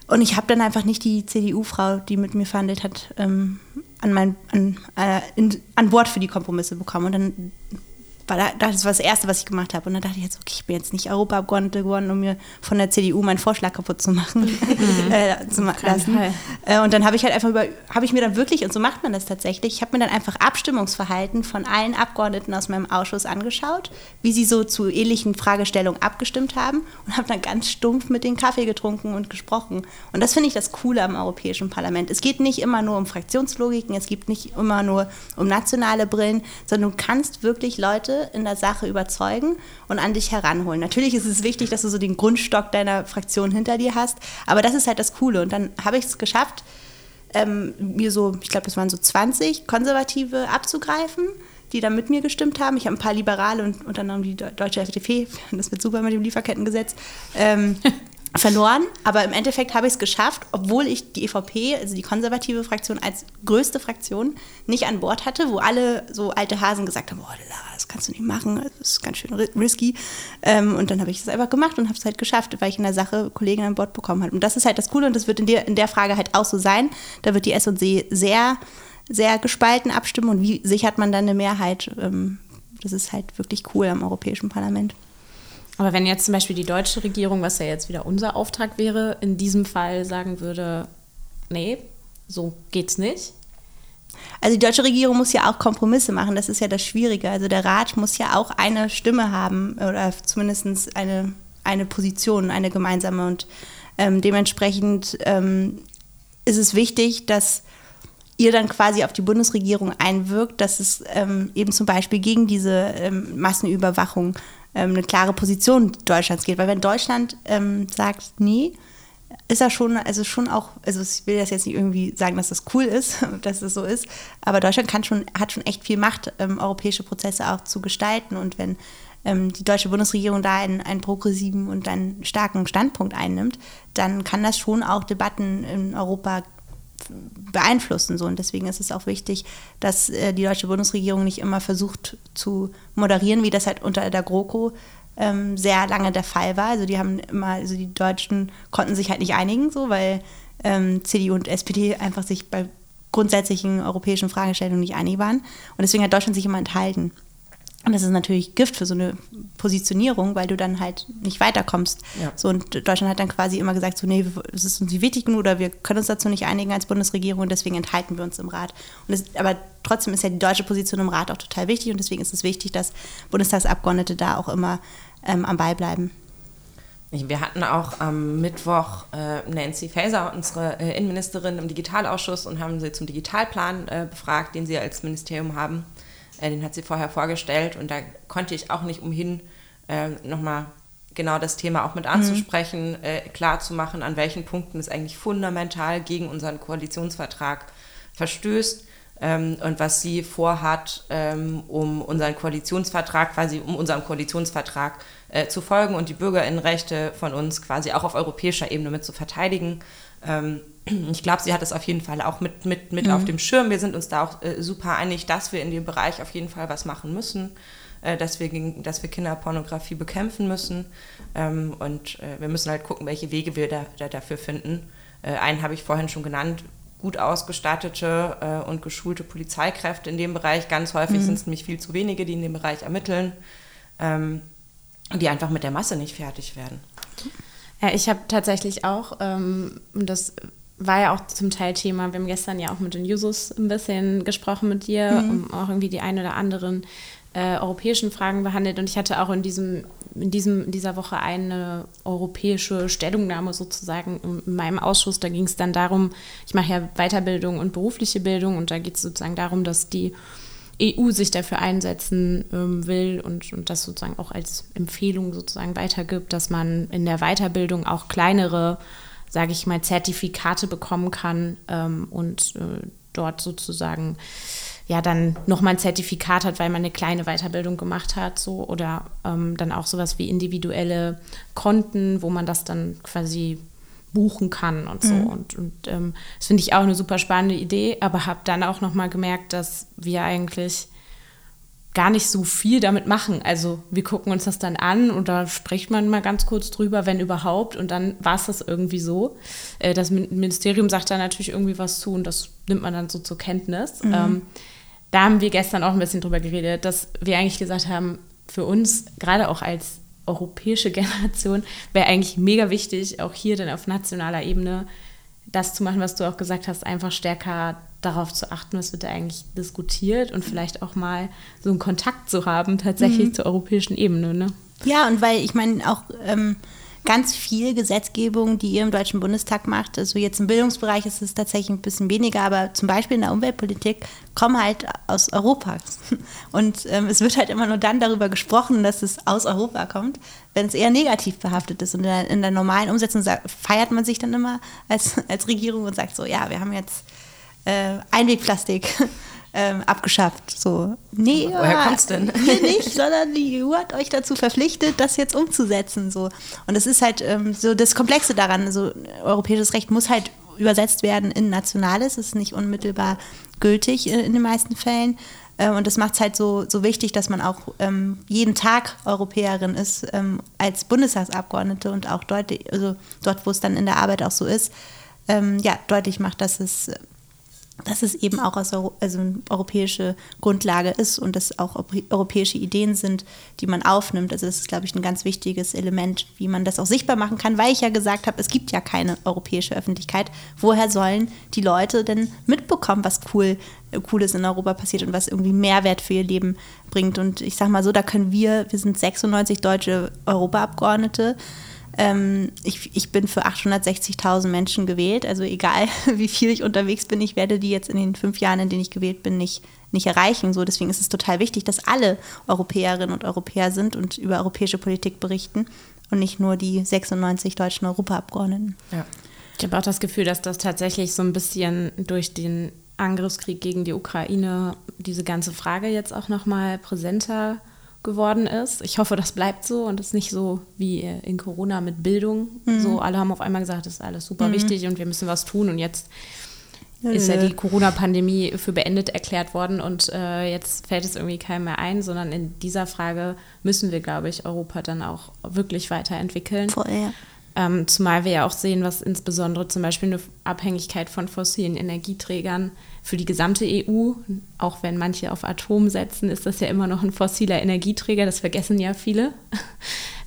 Und ich habe dann einfach nicht die CDU-Frau, die mit mir verhandelt hat, ähm, an, mein, an, äh, in, an Bord für die Kompromisse bekommen. Und dann war das war das Erste, was ich gemacht habe. Und dann dachte ich jetzt, okay, ich bin jetzt nicht Europaabgeordnete geworden, um mir von der CDU meinen Vorschlag kaputt zu machen. Mhm. *laughs* äh, zu lassen. Äh, und dann habe ich halt einfach über, habe ich mir dann wirklich, und so macht man das tatsächlich, ich habe mir dann einfach Abstimmungsverhalten von allen Abgeordneten aus meinem Ausschuss angeschaut, wie sie so zu ähnlichen Fragestellungen abgestimmt haben und habe dann ganz stumpf mit den Kaffee getrunken und gesprochen. Und das finde ich das Coole am Europäischen Parlament. Es geht nicht immer nur um Fraktionslogiken, es geht nicht immer nur um nationale Brillen, sondern du kannst wirklich Leute in der Sache überzeugen und an dich heranholen. Natürlich ist es wichtig, dass du so den Grundstock deiner Fraktion hinter dir hast, aber das ist halt das Coole. Und dann habe ich es geschafft, ähm, mir so, ich glaube, es waren so 20 Konservative abzugreifen die dann mit mir gestimmt haben. Ich habe ein paar Liberale und unter anderem die deutsche FDP, *laughs* das wird super mit dem Lieferkettengesetz, ähm, *laughs* verloren, aber im Endeffekt habe ich es geschafft, obwohl ich die EVP, also die konservative Fraktion, als größte Fraktion nicht an Bord hatte, wo alle so alte Hasen gesagt haben, oh, das kannst du nicht machen, das ist ganz schön risky. Ähm, und dann habe ich es einfach gemacht und habe es halt geschafft, weil ich in der Sache Kollegen an Bord bekommen habe. Und das ist halt das Coole und das wird in der, in der Frage halt auch so sein. Da wird die S&C sehr, sehr gespalten abstimmen und wie sichert man dann eine Mehrheit? Ähm, das ist halt wirklich cool am Europäischen Parlament. Aber wenn jetzt zum Beispiel die deutsche Regierung, was ja jetzt wieder unser Auftrag wäre, in diesem Fall sagen würde, nee, so geht's nicht. Also die deutsche Regierung muss ja auch Kompromisse machen, das ist ja das Schwierige. Also der Rat muss ja auch eine Stimme haben oder zumindest eine, eine Position, eine gemeinsame. Und ähm, dementsprechend ähm, ist es wichtig, dass ihr dann quasi auf die Bundesregierung einwirkt, dass es ähm, eben zum Beispiel gegen diese ähm, Massenüberwachung ähm, eine klare Position Deutschlands geht. Weil wenn Deutschland ähm, sagt, nee, ist er schon, also schon auch, also ich will das jetzt nicht irgendwie sagen, dass das cool ist, *laughs* dass das so ist, aber Deutschland kann schon, hat schon echt viel Macht, ähm, europäische Prozesse auch zu gestalten. Und wenn ähm, die deutsche Bundesregierung da einen, einen progressiven und einen starken Standpunkt einnimmt, dann kann das schon auch Debatten in Europa beeinflussen. So. Und deswegen ist es auch wichtig, dass äh, die deutsche Bundesregierung nicht immer versucht zu moderieren, wie das halt unter der GroKo ähm, sehr lange der Fall war. Also die haben immer, also die Deutschen konnten sich halt nicht einigen, so, weil ähm, CDU und SPD einfach sich bei grundsätzlichen europäischen Fragestellungen nicht einig waren. Und deswegen hat Deutschland sich immer enthalten. Und das ist natürlich Gift für so eine Positionierung, weil du dann halt nicht weiterkommst. Ja. So, und Deutschland hat dann quasi immer gesagt, so, nee, es ist uns nicht wichtig genug oder wir können uns dazu nicht einigen als Bundesregierung und deswegen enthalten wir uns im Rat. Das, aber trotzdem ist ja die deutsche Position im Rat auch total wichtig und deswegen ist es wichtig, dass Bundestagsabgeordnete da auch immer ähm, am Ball bleiben. Wir hatten auch am Mittwoch äh, Nancy Faeser, unsere äh, Innenministerin, im Digitalausschuss und haben sie zum Digitalplan äh, befragt, den sie als Ministerium haben. Äh, den hat sie vorher vorgestellt und da konnte ich auch nicht umhin, äh, nochmal genau das Thema auch mit mhm. anzusprechen, mhm. äh, klar zu machen, an welchen Punkten es eigentlich fundamental gegen unseren Koalitionsvertrag verstößt ähm, und was sie vorhat, ähm, um unseren Koalitionsvertrag, quasi um unserem Koalitionsvertrag äh, zu folgen und die Bürgerinnenrechte von uns quasi auch auf europäischer Ebene mit zu verteidigen. Ähm, ich glaube, sie hat es auf jeden Fall auch mit, mit, mit mhm. auf dem Schirm. Wir sind uns da auch äh, super einig, dass wir in dem Bereich auf jeden Fall was machen müssen, äh, dass, wir gegen, dass wir Kinderpornografie bekämpfen müssen. Ähm, und äh, wir müssen halt gucken, welche Wege wir da, da dafür finden. Äh, einen habe ich vorhin schon genannt, gut ausgestattete äh, und geschulte Polizeikräfte in dem Bereich. Ganz häufig mhm. sind es nämlich viel zu wenige, die in dem Bereich ermitteln, ähm, die einfach mit der Masse nicht fertig werden. Ja, ich habe tatsächlich auch, ähm, das war ja auch zum Teil Thema, wir haben gestern ja auch mit den Jusos ein bisschen gesprochen mit dir, mhm. um auch irgendwie die ein oder anderen äh, europäischen Fragen behandelt. Und ich hatte auch in diesem, in diesem, dieser Woche eine europäische Stellungnahme sozusagen in meinem Ausschuss. Da ging es dann darum, ich mache ja Weiterbildung und berufliche Bildung und da geht es sozusagen darum, dass die EU sich dafür einsetzen ähm, will und, und das sozusagen auch als Empfehlung sozusagen weitergibt, dass man in der Weiterbildung auch kleinere, sage ich mal, Zertifikate bekommen kann ähm, und äh, dort sozusagen ja dann nochmal ein Zertifikat hat, weil man eine kleine Weiterbildung gemacht hat, so oder ähm, dann auch sowas wie individuelle Konten, wo man das dann quasi buchen kann und so. Mhm. Und, und ähm, das finde ich auch eine super spannende Idee, aber habe dann auch nochmal gemerkt, dass wir eigentlich gar nicht so viel damit machen. Also wir gucken uns das dann an und da spricht man mal ganz kurz drüber, wenn überhaupt. Und dann war es das irgendwie so. Äh, das Ministerium sagt da natürlich irgendwie was zu und das nimmt man dann so zur Kenntnis. Mhm. Ähm, da haben wir gestern auch ein bisschen drüber geredet, dass wir eigentlich gesagt haben, für uns, gerade auch als europäische *laughs* Generation, wäre eigentlich mega wichtig, auch hier dann auf nationaler Ebene das zu machen, was du auch gesagt hast, einfach stärker darauf zu achten, was wird da eigentlich diskutiert und vielleicht auch mal so einen Kontakt zu haben, tatsächlich mhm. zur europäischen Ebene. Ne? Ja, und weil ich meine auch ähm, ganz viel Gesetzgebung, die ihr im Deutschen Bundestag macht, also jetzt im Bildungsbereich ist es tatsächlich ein bisschen weniger, aber zum Beispiel in der Umweltpolitik kommen halt aus Europa. *laughs* Und ähm, es wird halt immer nur dann darüber gesprochen, dass es aus Europa kommt, wenn es eher negativ behaftet ist. Und in der, in der normalen Umsetzung feiert man sich dann immer als, *laughs* als Regierung und sagt so, ja, wir haben jetzt äh, Einwegplastik ähm, abgeschafft. So, nee, woher kommt's denn? *laughs* Hier nicht, *laughs* sondern die EU hat euch dazu verpflichtet, das jetzt umzusetzen. So. Und das ist halt ähm, so das Komplexe daran. So, europäisches Recht muss halt übersetzt werden in nationales, es ist nicht unmittelbar gültig in, in den meisten Fällen. Ähm, und das macht es halt so, so wichtig, dass man auch ähm, jeden Tag Europäerin ist ähm, als Bundestagsabgeordnete und auch deutlich, also dort, wo es dann in der Arbeit auch so ist, ähm, ja, deutlich macht, dass es dass es eben auch aus Euro, also eine europäische Grundlage ist und dass auch europäische Ideen sind, die man aufnimmt. Also das ist, glaube ich, ein ganz wichtiges Element, wie man das auch sichtbar machen kann, weil ich ja gesagt habe, es gibt ja keine europäische Öffentlichkeit. Woher sollen die Leute denn mitbekommen, was cool, äh, Cooles in Europa passiert und was irgendwie Mehrwert für ihr Leben bringt? Und ich sage mal so, da können wir, wir sind 96 deutsche Europaabgeordnete, ähm, ich, ich bin für 860.000 Menschen gewählt. Also egal, *laughs* wie viel ich unterwegs bin, ich werde die jetzt in den fünf Jahren, in denen ich gewählt bin, nicht, nicht erreichen. So, deswegen ist es total wichtig, dass alle Europäerinnen und Europäer sind und über europäische Politik berichten und nicht nur die 96 deutschen Europaabgeordneten. Ja. Ich habe auch das Gefühl, dass das tatsächlich so ein bisschen durch den Angriffskrieg gegen die Ukraine diese ganze Frage jetzt auch noch mal präsenter geworden ist. Ich hoffe, das bleibt so und ist nicht so wie in Corona mit Bildung. Mhm. So, alle haben auf einmal gesagt, das ist alles super mhm. wichtig und wir müssen was tun. Und jetzt ist ja die Corona-Pandemie für beendet erklärt worden und äh, jetzt fällt es irgendwie keinem mehr ein, sondern in dieser Frage müssen wir, glaube ich, Europa dann auch wirklich weiterentwickeln. Voll, ja. Ähm, zumal wir ja auch sehen, was insbesondere zum Beispiel eine Abhängigkeit von fossilen Energieträgern für die gesamte EU, auch wenn manche auf Atom setzen, ist das ja immer noch ein fossiler Energieträger. Das vergessen ja viele.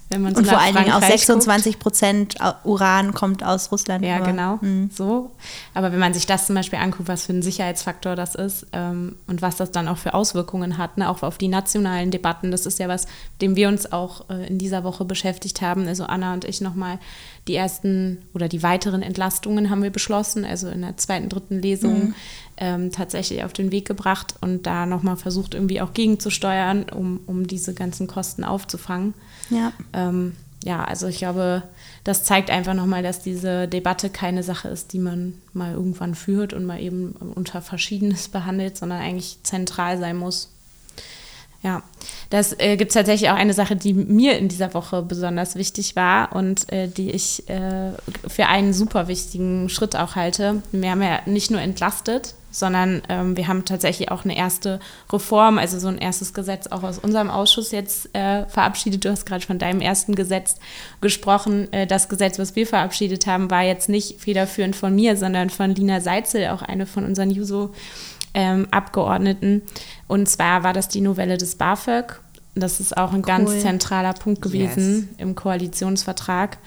Wenn man so und vor allen Dingen auch 26 Prozent Uran kommt aus Russland. Ja, genau. Mhm. So. Aber wenn man sich das zum Beispiel anguckt, was für ein Sicherheitsfaktor das ist ähm, und was das dann auch für Auswirkungen hat, ne, auch auf die nationalen Debatten, das ist ja was, dem wir uns auch äh, in dieser Woche beschäftigt haben. Also Anna und ich nochmal die ersten oder die weiteren Entlastungen haben wir beschlossen, also in der zweiten, dritten Lesung. Mhm ähm, tatsächlich auf den Weg gebracht und da nochmal versucht, irgendwie auch gegenzusteuern, um, um diese ganzen Kosten aufzufangen. Ja. Ähm, ja, also ich glaube, das zeigt einfach nochmal, dass diese Debatte keine Sache ist, die man mal irgendwann führt und mal eben unter Verschiedenes *laughs* behandelt, sondern eigentlich zentral sein muss. Ja, das äh, gibt tatsächlich auch eine Sache, die mir in dieser Woche besonders wichtig war und äh, die ich äh, für einen super wichtigen Schritt auch halte. Wir haben ja nicht nur entlastet, sondern ähm, wir haben tatsächlich auch eine erste Reform, also so ein erstes Gesetz auch aus unserem Ausschuss jetzt äh, verabschiedet. Du hast gerade von deinem ersten Gesetz gesprochen. Äh, das Gesetz, was wir verabschiedet haben, war jetzt nicht federführend von mir, sondern von Lina Seitzel, auch eine von unseren Juso-Abgeordneten. Ähm, Und zwar war das die Novelle des BAföG. Das ist auch ein cool. ganz zentraler Punkt gewesen yes. im Koalitionsvertrag.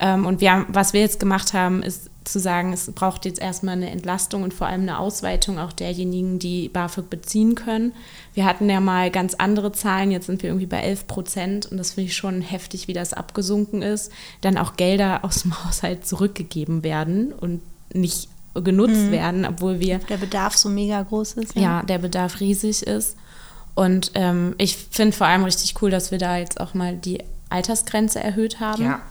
Ähm, und wir haben, was wir jetzt gemacht haben, ist zu sagen, es braucht jetzt erstmal eine Entlastung und vor allem eine Ausweitung auch derjenigen, die BAföG beziehen können. Wir hatten ja mal ganz andere Zahlen, jetzt sind wir irgendwie bei 11 Prozent und das finde ich schon heftig, wie das abgesunken ist. Dann auch Gelder aus dem *laughs* Haushalt zurückgegeben werden und nicht genutzt mhm. werden, obwohl wir. Der Bedarf so mega groß ist. Ja, ja der Bedarf riesig ist. Und ähm, ich finde vor allem richtig cool, dass wir da jetzt auch mal die Altersgrenze erhöht haben. Ja.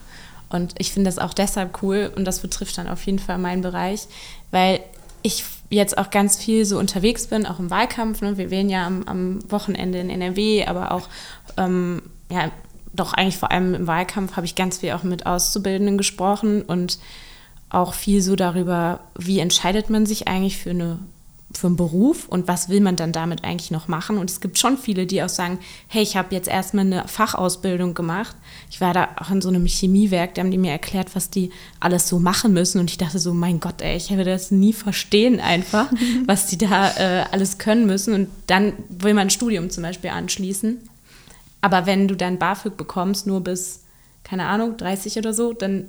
Und ich finde das auch deshalb cool und das betrifft dann auf jeden Fall meinen Bereich, weil ich jetzt auch ganz viel so unterwegs bin, auch im Wahlkampf. Ne? Wir wählen ja am, am, Wochenende in NRW, aber auch, ähm, ja, doch eigentlich vor allem im Wahlkampf habe ich ganz viel auch mit Auszubildenden gesprochen und auch viel so darüber, wie entscheidet man sich eigentlich für eine für einen Beruf und was will man dann damit eigentlich noch machen? Und es gibt schon viele, die auch sagen, hey, ich habe jetzt erstmal eine Fachausbildung gemacht. Ich war da auch in so einem Chemiewerk, da haben die mir erklärt, was die alles so machen müssen. Und ich dachte so, mein Gott, ey, ich würde das nie verstehen einfach, *laughs* was die da äh, alles können müssen. Und dann will man ein Studium zum Beispiel anschließen. Aber wenn du dann BAföG bekommst, nur bis, keine Ahnung, 30 oder so, dann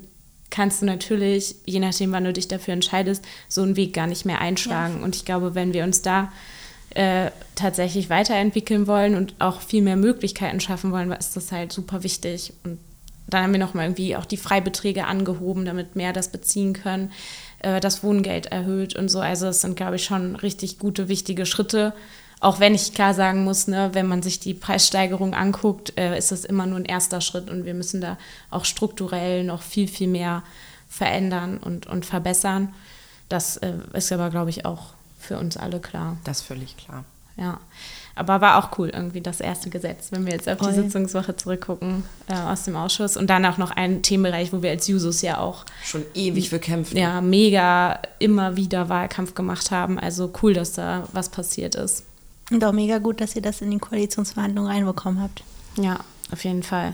kannst du natürlich, je nachdem, wann du dich dafür entscheidest, so einen Weg gar nicht mehr einschlagen. Ja. Und ich glaube, wenn wir uns da äh, tatsächlich weiterentwickeln wollen und auch viel mehr Möglichkeiten schaffen wollen, ist das halt super wichtig. Und dann haben wir nochmal irgendwie auch die Freibeträge angehoben, damit mehr das beziehen können, äh, das Wohngeld erhöht und so. Also es sind, glaube ich, schon richtig gute, wichtige Schritte. Auch wenn ich klar sagen muss, ne, wenn man sich die Preissteigerung anguckt, äh, ist das immer nur ein erster Schritt und wir müssen da auch strukturell noch viel, viel mehr verändern und, und verbessern. Das äh, ist aber, glaube ich, auch für uns alle klar. Das ist völlig klar. Ja. Aber war auch cool, irgendwie das erste Gesetz, wenn wir jetzt auf die Sitzungswoche zurückgucken äh, aus dem Ausschuss. Und dann auch noch ein Themenbereich, wo wir als Jusos ja auch schon ewig für kämpfen. Ja, mega immer wieder Wahlkampf gemacht haben. Also cool, dass da was passiert ist. Und auch mega gut, dass ihr das in die Koalitionsverhandlungen reinbekommen habt. Ja, auf jeden Fall.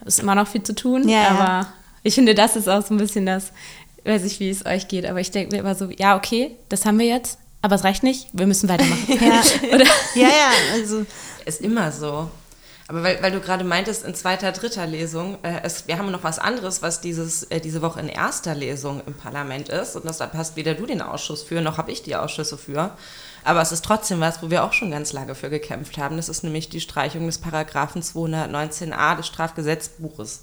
Es ist immer noch viel zu tun, ja, aber ja. ich finde, das ist auch so ein bisschen das, weiß ich, wie es euch geht, aber ich denke mir immer so, ja, okay, das haben wir jetzt, aber es reicht nicht, wir müssen weitermachen. *laughs* ja. *laughs* Oder? ja, ja, also. Ist immer so. Aber weil, weil du gerade meintest, in zweiter, dritter Lesung, äh, es, wir haben noch was anderes, was dieses, äh, diese Woche in erster Lesung im Parlament ist. Und das, da passt weder du den Ausschuss für, noch habe ich die Ausschüsse für. Aber es ist trotzdem was, wo wir auch schon ganz lange für gekämpft haben. Das ist nämlich die Streichung des Paragraphen 219a des Strafgesetzbuches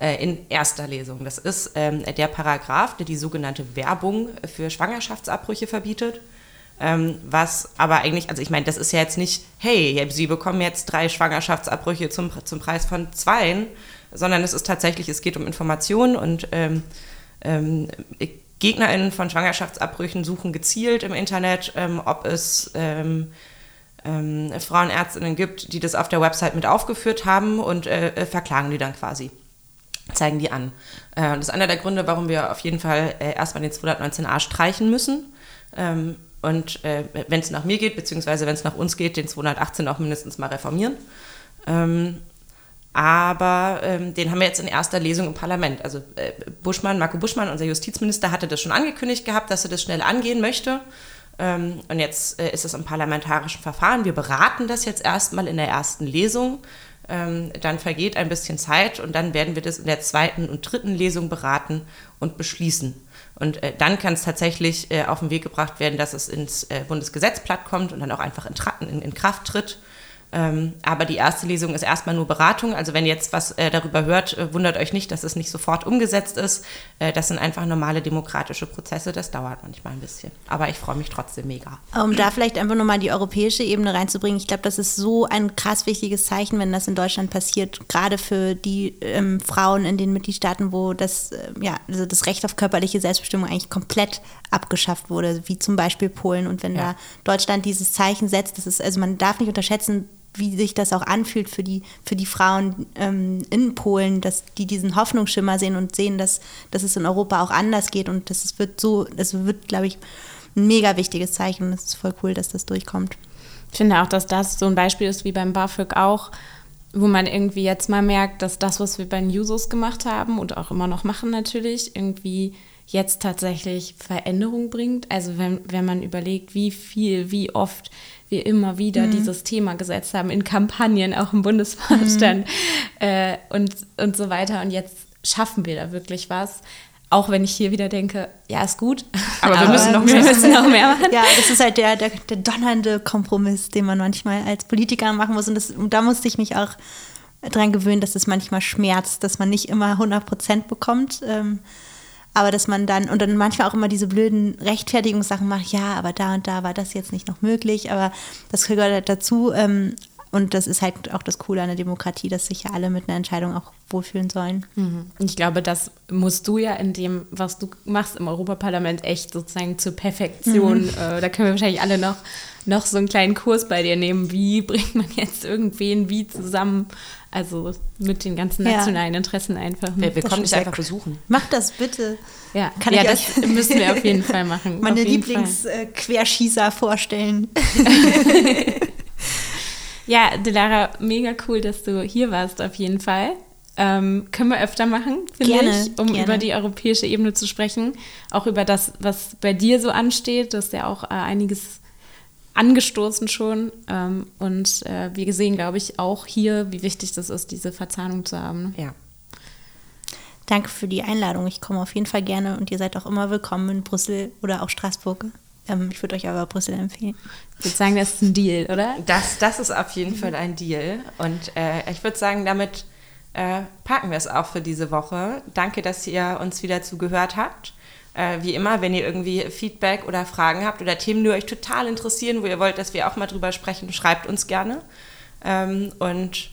äh, in erster Lesung. Das ist ähm, der Paragraph, der die sogenannte Werbung für Schwangerschaftsabbrüche verbietet. Ähm, was aber eigentlich, also ich meine, das ist ja jetzt nicht, hey, Sie bekommen jetzt drei Schwangerschaftsabbrüche zum, zum Preis von zweien, sondern es ist tatsächlich, es geht um Informationen und ähm, ähm, GegnerInnen von Schwangerschaftsabbrüchen suchen gezielt im Internet, ähm, ob es ähm, ähm, Frauenärztinnen gibt, die das auf der Website mit aufgeführt haben und äh, äh verklagen die dann quasi zeigen die an. Äh, das ist einer der Gründe, warum wir auf jeden Fall äh, erstmal den 219a streichen müssen. Ähm, und äh, wenn es nach mir geht, beziehungsweise wenn es nach uns geht, den 218 auch mindestens mal reformieren. Ähm, aber ähm, den haben wir jetzt in erster Lesung im Parlament. Also äh, Buschmann, Marco Buschmann, unser Justizminister, hatte das schon angekündigt gehabt, dass er das schnell angehen möchte. Ähm, und jetzt äh, ist es im parlamentarischen Verfahren. Wir beraten das jetzt erstmal in der ersten Lesung. Ähm, dann vergeht ein bisschen Zeit und dann werden wir das in der zweiten und dritten Lesung beraten und beschließen. Und äh, dann kann es tatsächlich äh, auf den Weg gebracht werden, dass es ins äh, Bundesgesetzblatt kommt und dann auch einfach in, in, in Kraft tritt. Ähm, aber die erste Lesung ist erstmal nur Beratung. Also wenn ihr jetzt was äh, darüber hört, äh, wundert euch nicht, dass es nicht sofort umgesetzt ist. Äh, das sind einfach normale demokratische Prozesse. Das dauert manchmal ein bisschen. Aber ich freue mich trotzdem mega. Um da vielleicht einfach nochmal die europäische Ebene reinzubringen. Ich glaube, das ist so ein krass wichtiges Zeichen, wenn das in Deutschland passiert. Gerade für die ähm, Frauen in den Mitgliedstaaten, wo das, äh, ja, also das Recht auf körperliche Selbstbestimmung eigentlich komplett abgeschafft wurde, wie zum Beispiel Polen. Und wenn ja. da Deutschland dieses Zeichen setzt, das ist, also man darf nicht unterschätzen, wie sich das auch anfühlt für die, für die Frauen ähm, in Polen, dass die diesen Hoffnungsschimmer sehen und sehen, dass, dass es in Europa auch anders geht. Und das wird so, das wird, glaube ich, ein mega wichtiges Zeichen. Es ist voll cool, dass das durchkommt. Ich finde auch, dass das so ein Beispiel ist wie beim BAföG auch, wo man irgendwie jetzt mal merkt, dass das, was wir bei den Jusos gemacht haben und auch immer noch machen natürlich, irgendwie jetzt tatsächlich Veränderung bringt. Also wenn, wenn man überlegt, wie viel, wie oft wir immer wieder mhm. dieses Thema gesetzt haben, in Kampagnen, auch im Bundesvorstand mhm. äh, und, und so weiter. Und jetzt schaffen wir da wirklich was. Auch wenn ich hier wieder denke, ja, ist gut, aber, aber wir müssen noch mehr, müssen noch mehr machen. Ja, das ist halt der, der, der donnernde Kompromiss, den man manchmal als Politiker machen muss. Und, das, und da musste ich mich auch dran gewöhnen, dass es manchmal schmerzt, dass man nicht immer 100 Prozent bekommt. Ähm, aber dass man dann, und dann manchmal auch immer diese blöden Rechtfertigungssachen macht, ja, aber da und da war das jetzt nicht noch möglich, aber das gehört halt dazu. Ähm, und das ist halt auch das Coole an der Demokratie, dass sich ja alle mit einer Entscheidung auch wohlfühlen sollen. Mhm. Ich glaube, das musst du ja in dem, was du machst im Europaparlament, echt sozusagen zur Perfektion. Mhm. Äh, da können wir wahrscheinlich alle noch noch so einen kleinen Kurs bei dir nehmen. Wie bringt man jetzt irgendwen wie zusammen? Also mit den ganzen Ja. nationalen Interessen einfach. ne? Wir, wir kommen dich einfach besuchen. Macht das bitte. Ja, Kann ja ich das euch- müssen wir auf jeden Fall machen. *laughs* Meine. Lieblings-Querschießer vorstellen. *laughs* Ja, Delara, mega cool, dass du hier warst, auf jeden Fall. Ähm, können wir öfter machen, finde Gerne, ich, um gerne. über die europäische Ebene zu sprechen. Auch über das, was bei dir so ansteht. Du hast ja auch äh, einiges angestoßen schon. Ähm, und äh, wir sehen, glaube ich, auch hier, wie wichtig das ist, diese Verzahnung zu haben. Ne? Ja. Danke für die Einladung. Ich komme auf jeden Fall gerne und ihr seid auch immer willkommen in Brüssel oder auch Straßburg. Ähm, ich würde euch aber Brüssel empfehlen. Ich würde sagen, das ist ein Deal, oder? Das, das ist auf jeden Fall ein Deal. Und äh, ich würde sagen, damit äh, packen wir es auch für diese Woche. Danke, dass ihr uns wieder zugehört habt. Äh, wie immer, wenn ihr irgendwie Feedback oder Fragen habt oder Themen, die euch total interessieren, wo ihr wollt, dass wir auch mal drüber sprechen, schreibt uns gerne. Ähm, und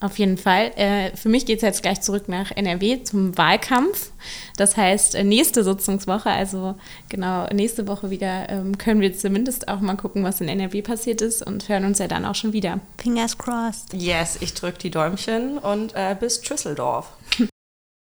Auf jeden Fall. Äh, für mich geht es jetzt gleich zurück nach NRW zum Wahlkampf. Das heißt, äh, nächste Sitzungswoche, also genau nächste Woche wieder, ähm, können wir zumindest auch mal gucken, was in NRW passiert ist und hören uns ja dann auch schon wieder. Fingers crossed. yes, ich drücke die Däumchen und äh, bis Düsseldorf. *laughs*